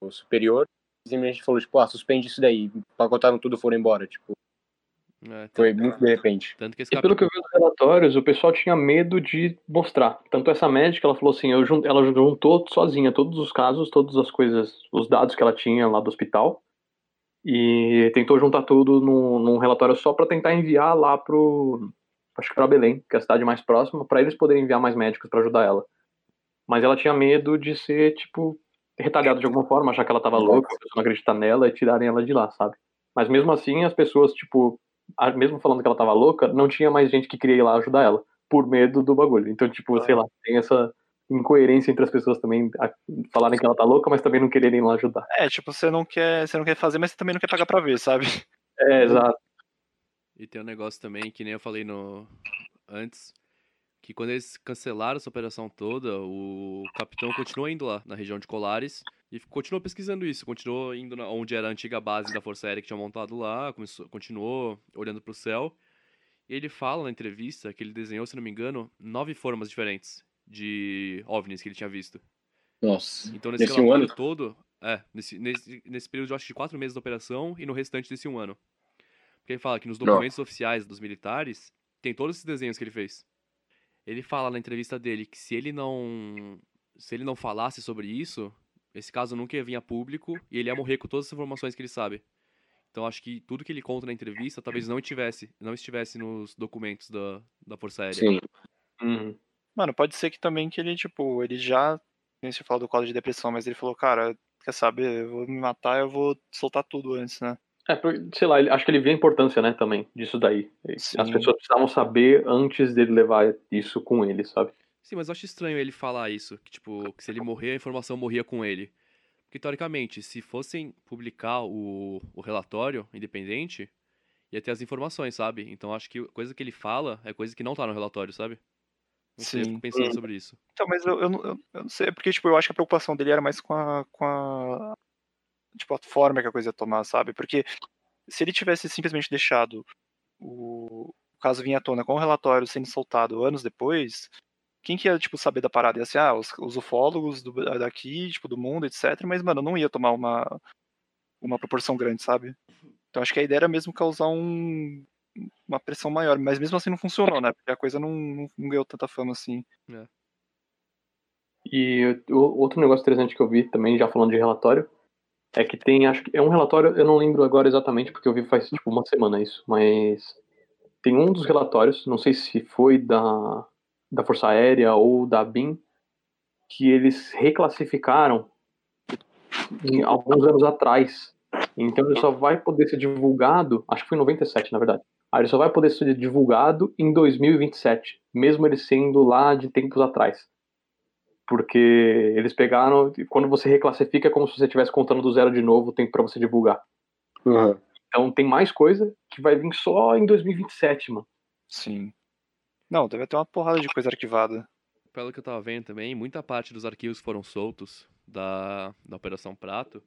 pro superior, simplesmente falou, tipo, ah, suspende isso daí. Pacotaram tudo e foram embora. Tipo, É, foi tanto, muito de repente. tanto que esse E pelo que eu vi nos relatórios, o pessoal tinha medo de mostrar. Tanto essa médica, ela falou assim, eu jun- ela juntou sozinha todos os casos, todas as coisas, os dados que ela tinha lá do hospital, e tentou juntar tudo num, num relatório só para tentar enviar lá pro, acho que para Belém, que é a cidade mais próxima, para eles poderem enviar mais médicos para ajudar ela. Mas ela tinha medo de ser, tipo, retalhada de alguma forma, achar que ela tava louca, não acreditar nela e tirarem ela de lá, sabe? Mas mesmo assim, as pessoas, tipo, mesmo falando que ela tava louca, não tinha mais gente que queria ir lá ajudar ela, por medo do bagulho. Então, tipo, sei lá, tem essa incoerência entre as pessoas também a- falarem que ela tá louca, mas também não quererem ir lá ajudar. É, tipo, você não quer, você não quer fazer, mas você também não quer pagar pra ver, sabe? É, exato. E tem um negócio também, que nem eu falei no antes, que quando eles cancelaram essa operação toda, o capitão continuou indo lá, na região de Colares, e continuou pesquisando isso, continuou indo na, onde era a antiga base da Força Aérea que tinha montado lá, começou, continuou olhando pro céu, e ele fala na entrevista que ele desenhou, se não me engano, nove formas diferentes de OVNIs que ele tinha visto. Nossa. Então nesse, Nesse um ano? todo, é, nesse, nesse, nesse período, eu acho, de quatro meses da operação e no restante desse um ano. Porque ele fala que nos documentos oficiais dos militares, tem todos esses desenhos que ele fez. Ele fala na entrevista dele que se ele não. Se ele não falasse sobre isso, esse caso nunca ia vir a público e ele ia morrer com todas as informações que ele sabe. Então acho que tudo que ele conta na entrevista talvez não estivesse, não estivesse nos documentos da, da Força Aérea. Sim. Uhum. Mano, pode ser que também que ele, tipo, ele já. Nem se fala do quadro de depressão, mas ele falou, cara, quer saber, eu vou me matar, eu vou soltar tudo antes, né? É, porque, sei lá, ele- acho que ele vê a importância, né, também, disso daí. As Sim. pessoas precisavam saber antes dele levar isso com ele, sabe? Sim, mas eu acho estranho ele falar isso, que tipo, que se ele morrer, a informação morria com ele. Porque teoricamente, se fossem publicar o, o relatório independente, ia ter as informações, sabe? Então acho que coisa que ele fala é coisa que não tá no relatório, sabe? Não sei, eu Sim. fico pensando sobre isso. Então, mas eu, eu, não- eu, eu não sei, é porque, tipo, eu acho que a preocupação dele era mais com a, com a. Tipo, a forma que a coisa ia tomar, sabe? Porque se ele tivesse simplesmente deixado o, o caso vir à tona com o relatório sendo soltado anos depois, quem que ia, tipo, saber da parada? Ia ser, ah, os, os ufólogos do, daqui, tipo, do mundo, etc. Mas, mano, não ia tomar uma, uma proporção grande, sabe? Então acho que a ideia era mesmo causar um, uma pressão maior, mas mesmo assim não funcionou, né? Porque a coisa não, não, não ganhou tanta fama assim. E o, outro negócio interessante que eu vi também, já falando de relatório, é que tem, acho que é um relatório, eu não lembro agora exatamente, porque eu vi faz tipo uma semana isso, mas tem um dos relatórios, não sei se foi da, da Força Aérea ou da BIM, que eles reclassificaram em alguns anos atrás. Então ele só vai poder ser divulgado, acho que foi em 97, na verdade. Aí ele só vai poder ser divulgado em 2027, mesmo ele sendo lá de tempos atrás porque eles pegaram quando você reclassifica é como se você estivesse contando do zero de novo o tempo para você divulgar. Uhum. Então tem mais coisa que vai vir só em 2027, mano. Sim. Não, deve ter uma porrada de coisa arquivada. Pelo que eu tava vendo também, muita parte dos arquivos que foram soltos da, da Operação Prato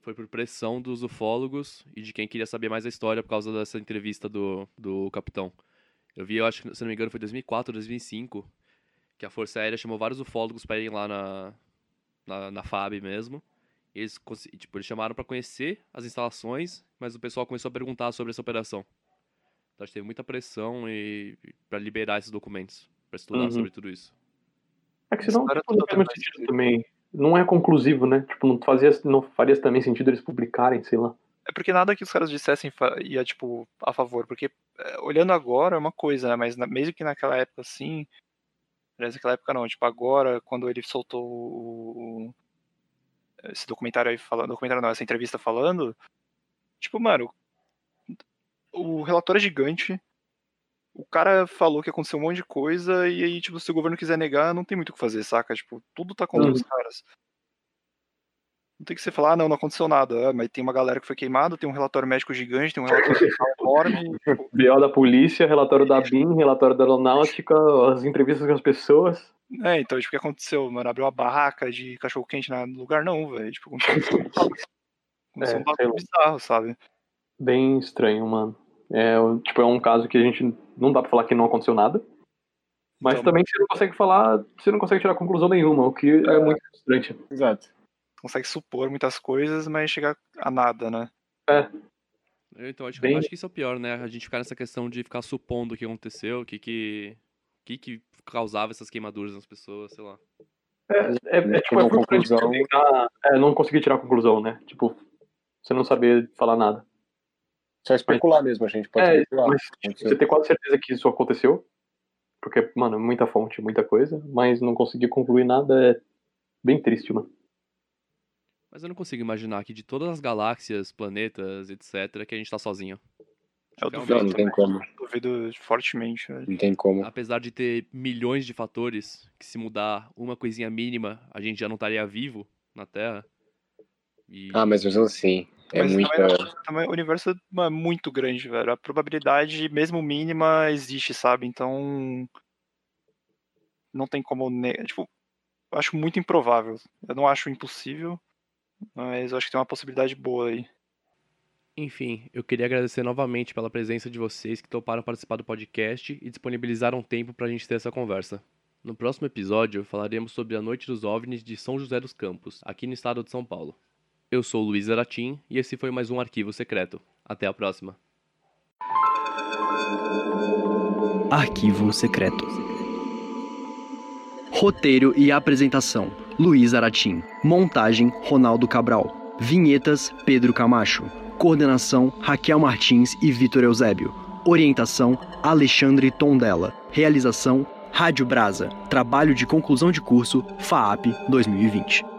foi por pressão dos ufólogos e de quem queria saber mais a história por causa dessa entrevista do, do capitão. Eu vi, eu acho que, se não me engano, foi 2004 ou 2005, que a Força Aérea chamou vários ufólogos para irem lá na, na, na FAB mesmo. Eles, tipo, eles chamaram para conhecer as instalações, mas o pessoal começou a perguntar sobre essa operação. Então acho que teve muita pressão e para liberar esses documentos, para estudar Uhum. sobre tudo isso. É que senão tipo, não faz sentido também. Não é conclusivo, né? Tipo, não, fazia, não faria também sentido eles publicarem, sei lá. É porque nada que os caras dissessem ia, tipo, a favor. Porque, é, olhando agora é uma coisa, né? Mas na- mesmo que naquela época, assim. Aliás, naquela época não. Tipo, agora, quando ele soltou o. o- Esse documentário aí falando. Documentário não, essa entrevista falando. Tipo, mano. O relatório é gigante. O cara falou que aconteceu um monte de coisa. E aí, tipo, se o governo quiser negar, não tem muito o que fazer, saca? Tipo, tudo tá contra Uhum. os caras. Não tem que você falar, ah, não, não aconteceu nada. Ah, mas tem uma galera que foi queimada, tem um relatório médico gigante, tem um relatório enorme. tipo, BO da polícia, relatório da BIM, relatório da aeronáutica, as entrevistas com as pessoas. É, então, tipo, o que aconteceu, mano? Abriu uma barraca de cachorro-quente no lugar? Não, velho. Tipo, aconteceu um bagulho- É, um bizarro, sabe? Bem estranho, mano. É, tipo, é um caso que a gente não dá pra falar que não aconteceu nada. Mas Então- também você não consegue falar, você não consegue tirar conclusão nenhuma, o que é muito frustrante. Exato. Consegue supor muitas coisas, mas chegar a nada, né? Eu, Então, acho, Bem- acho que isso é o pior, né? A gente ficar nessa questão de ficar supondo o que aconteceu, o que que, o que que causava essas queimaduras nas pessoas, sei lá. É, é, é, tipo, é frustrante conclusão. tentar, é, não conseguir tirar conclusão, né? Tipo, você não saber falar nada. Só especular mesmo, a gente pode É, especular. mas tipo, você ter quase certeza que isso aconteceu, porque, mano, é muita fonte, muita coisa, mas não conseguir concluir nada é bem triste, mano. Mas eu não consigo imaginar que de todas as galáxias, planetas, etc., que a gente tá sozinho. Eu Realmente, duvido Não, não tem como. Duvido fortemente, velho. Não tem como. Apesar de ter milhões de fatores, que se mudar uma coisinha mínima, a gente já não estaria vivo na Terra. E Ah, mas mesmo assim, é Mas muita. também, também o universo é muito grande, velho. A probabilidade, mesmo mínima, existe, sabe? Então. Não tem como. Ne... Tipo, eu acho muito improvável. Eu não acho impossível, mas eu acho que tem uma possibilidade boa aí. Enfim, eu queria agradecer novamente pela presença de vocês que toparam participar do podcast e disponibilizaram tempo pra gente ter essa conversa. No próximo episódio, falaremos sobre a Noite dos OVNIs de São José dos Campos, aqui no estado de São Paulo. Eu sou Luiz Aratim e esse foi mais um Arquivo Secreto. Até a próxima. Arquivo Secreto. Roteiro e apresentação: Luiz Aratim. Montagem: Ronaldo Cabral. Vinhetas: Pedro Camacho. Coordenação: Raquel Martins e Vitor Eusébio. Orientação: Alexandre Tondela. Realização: Rádio Brasa. Trabalho de conclusão de curso FAAP 2020.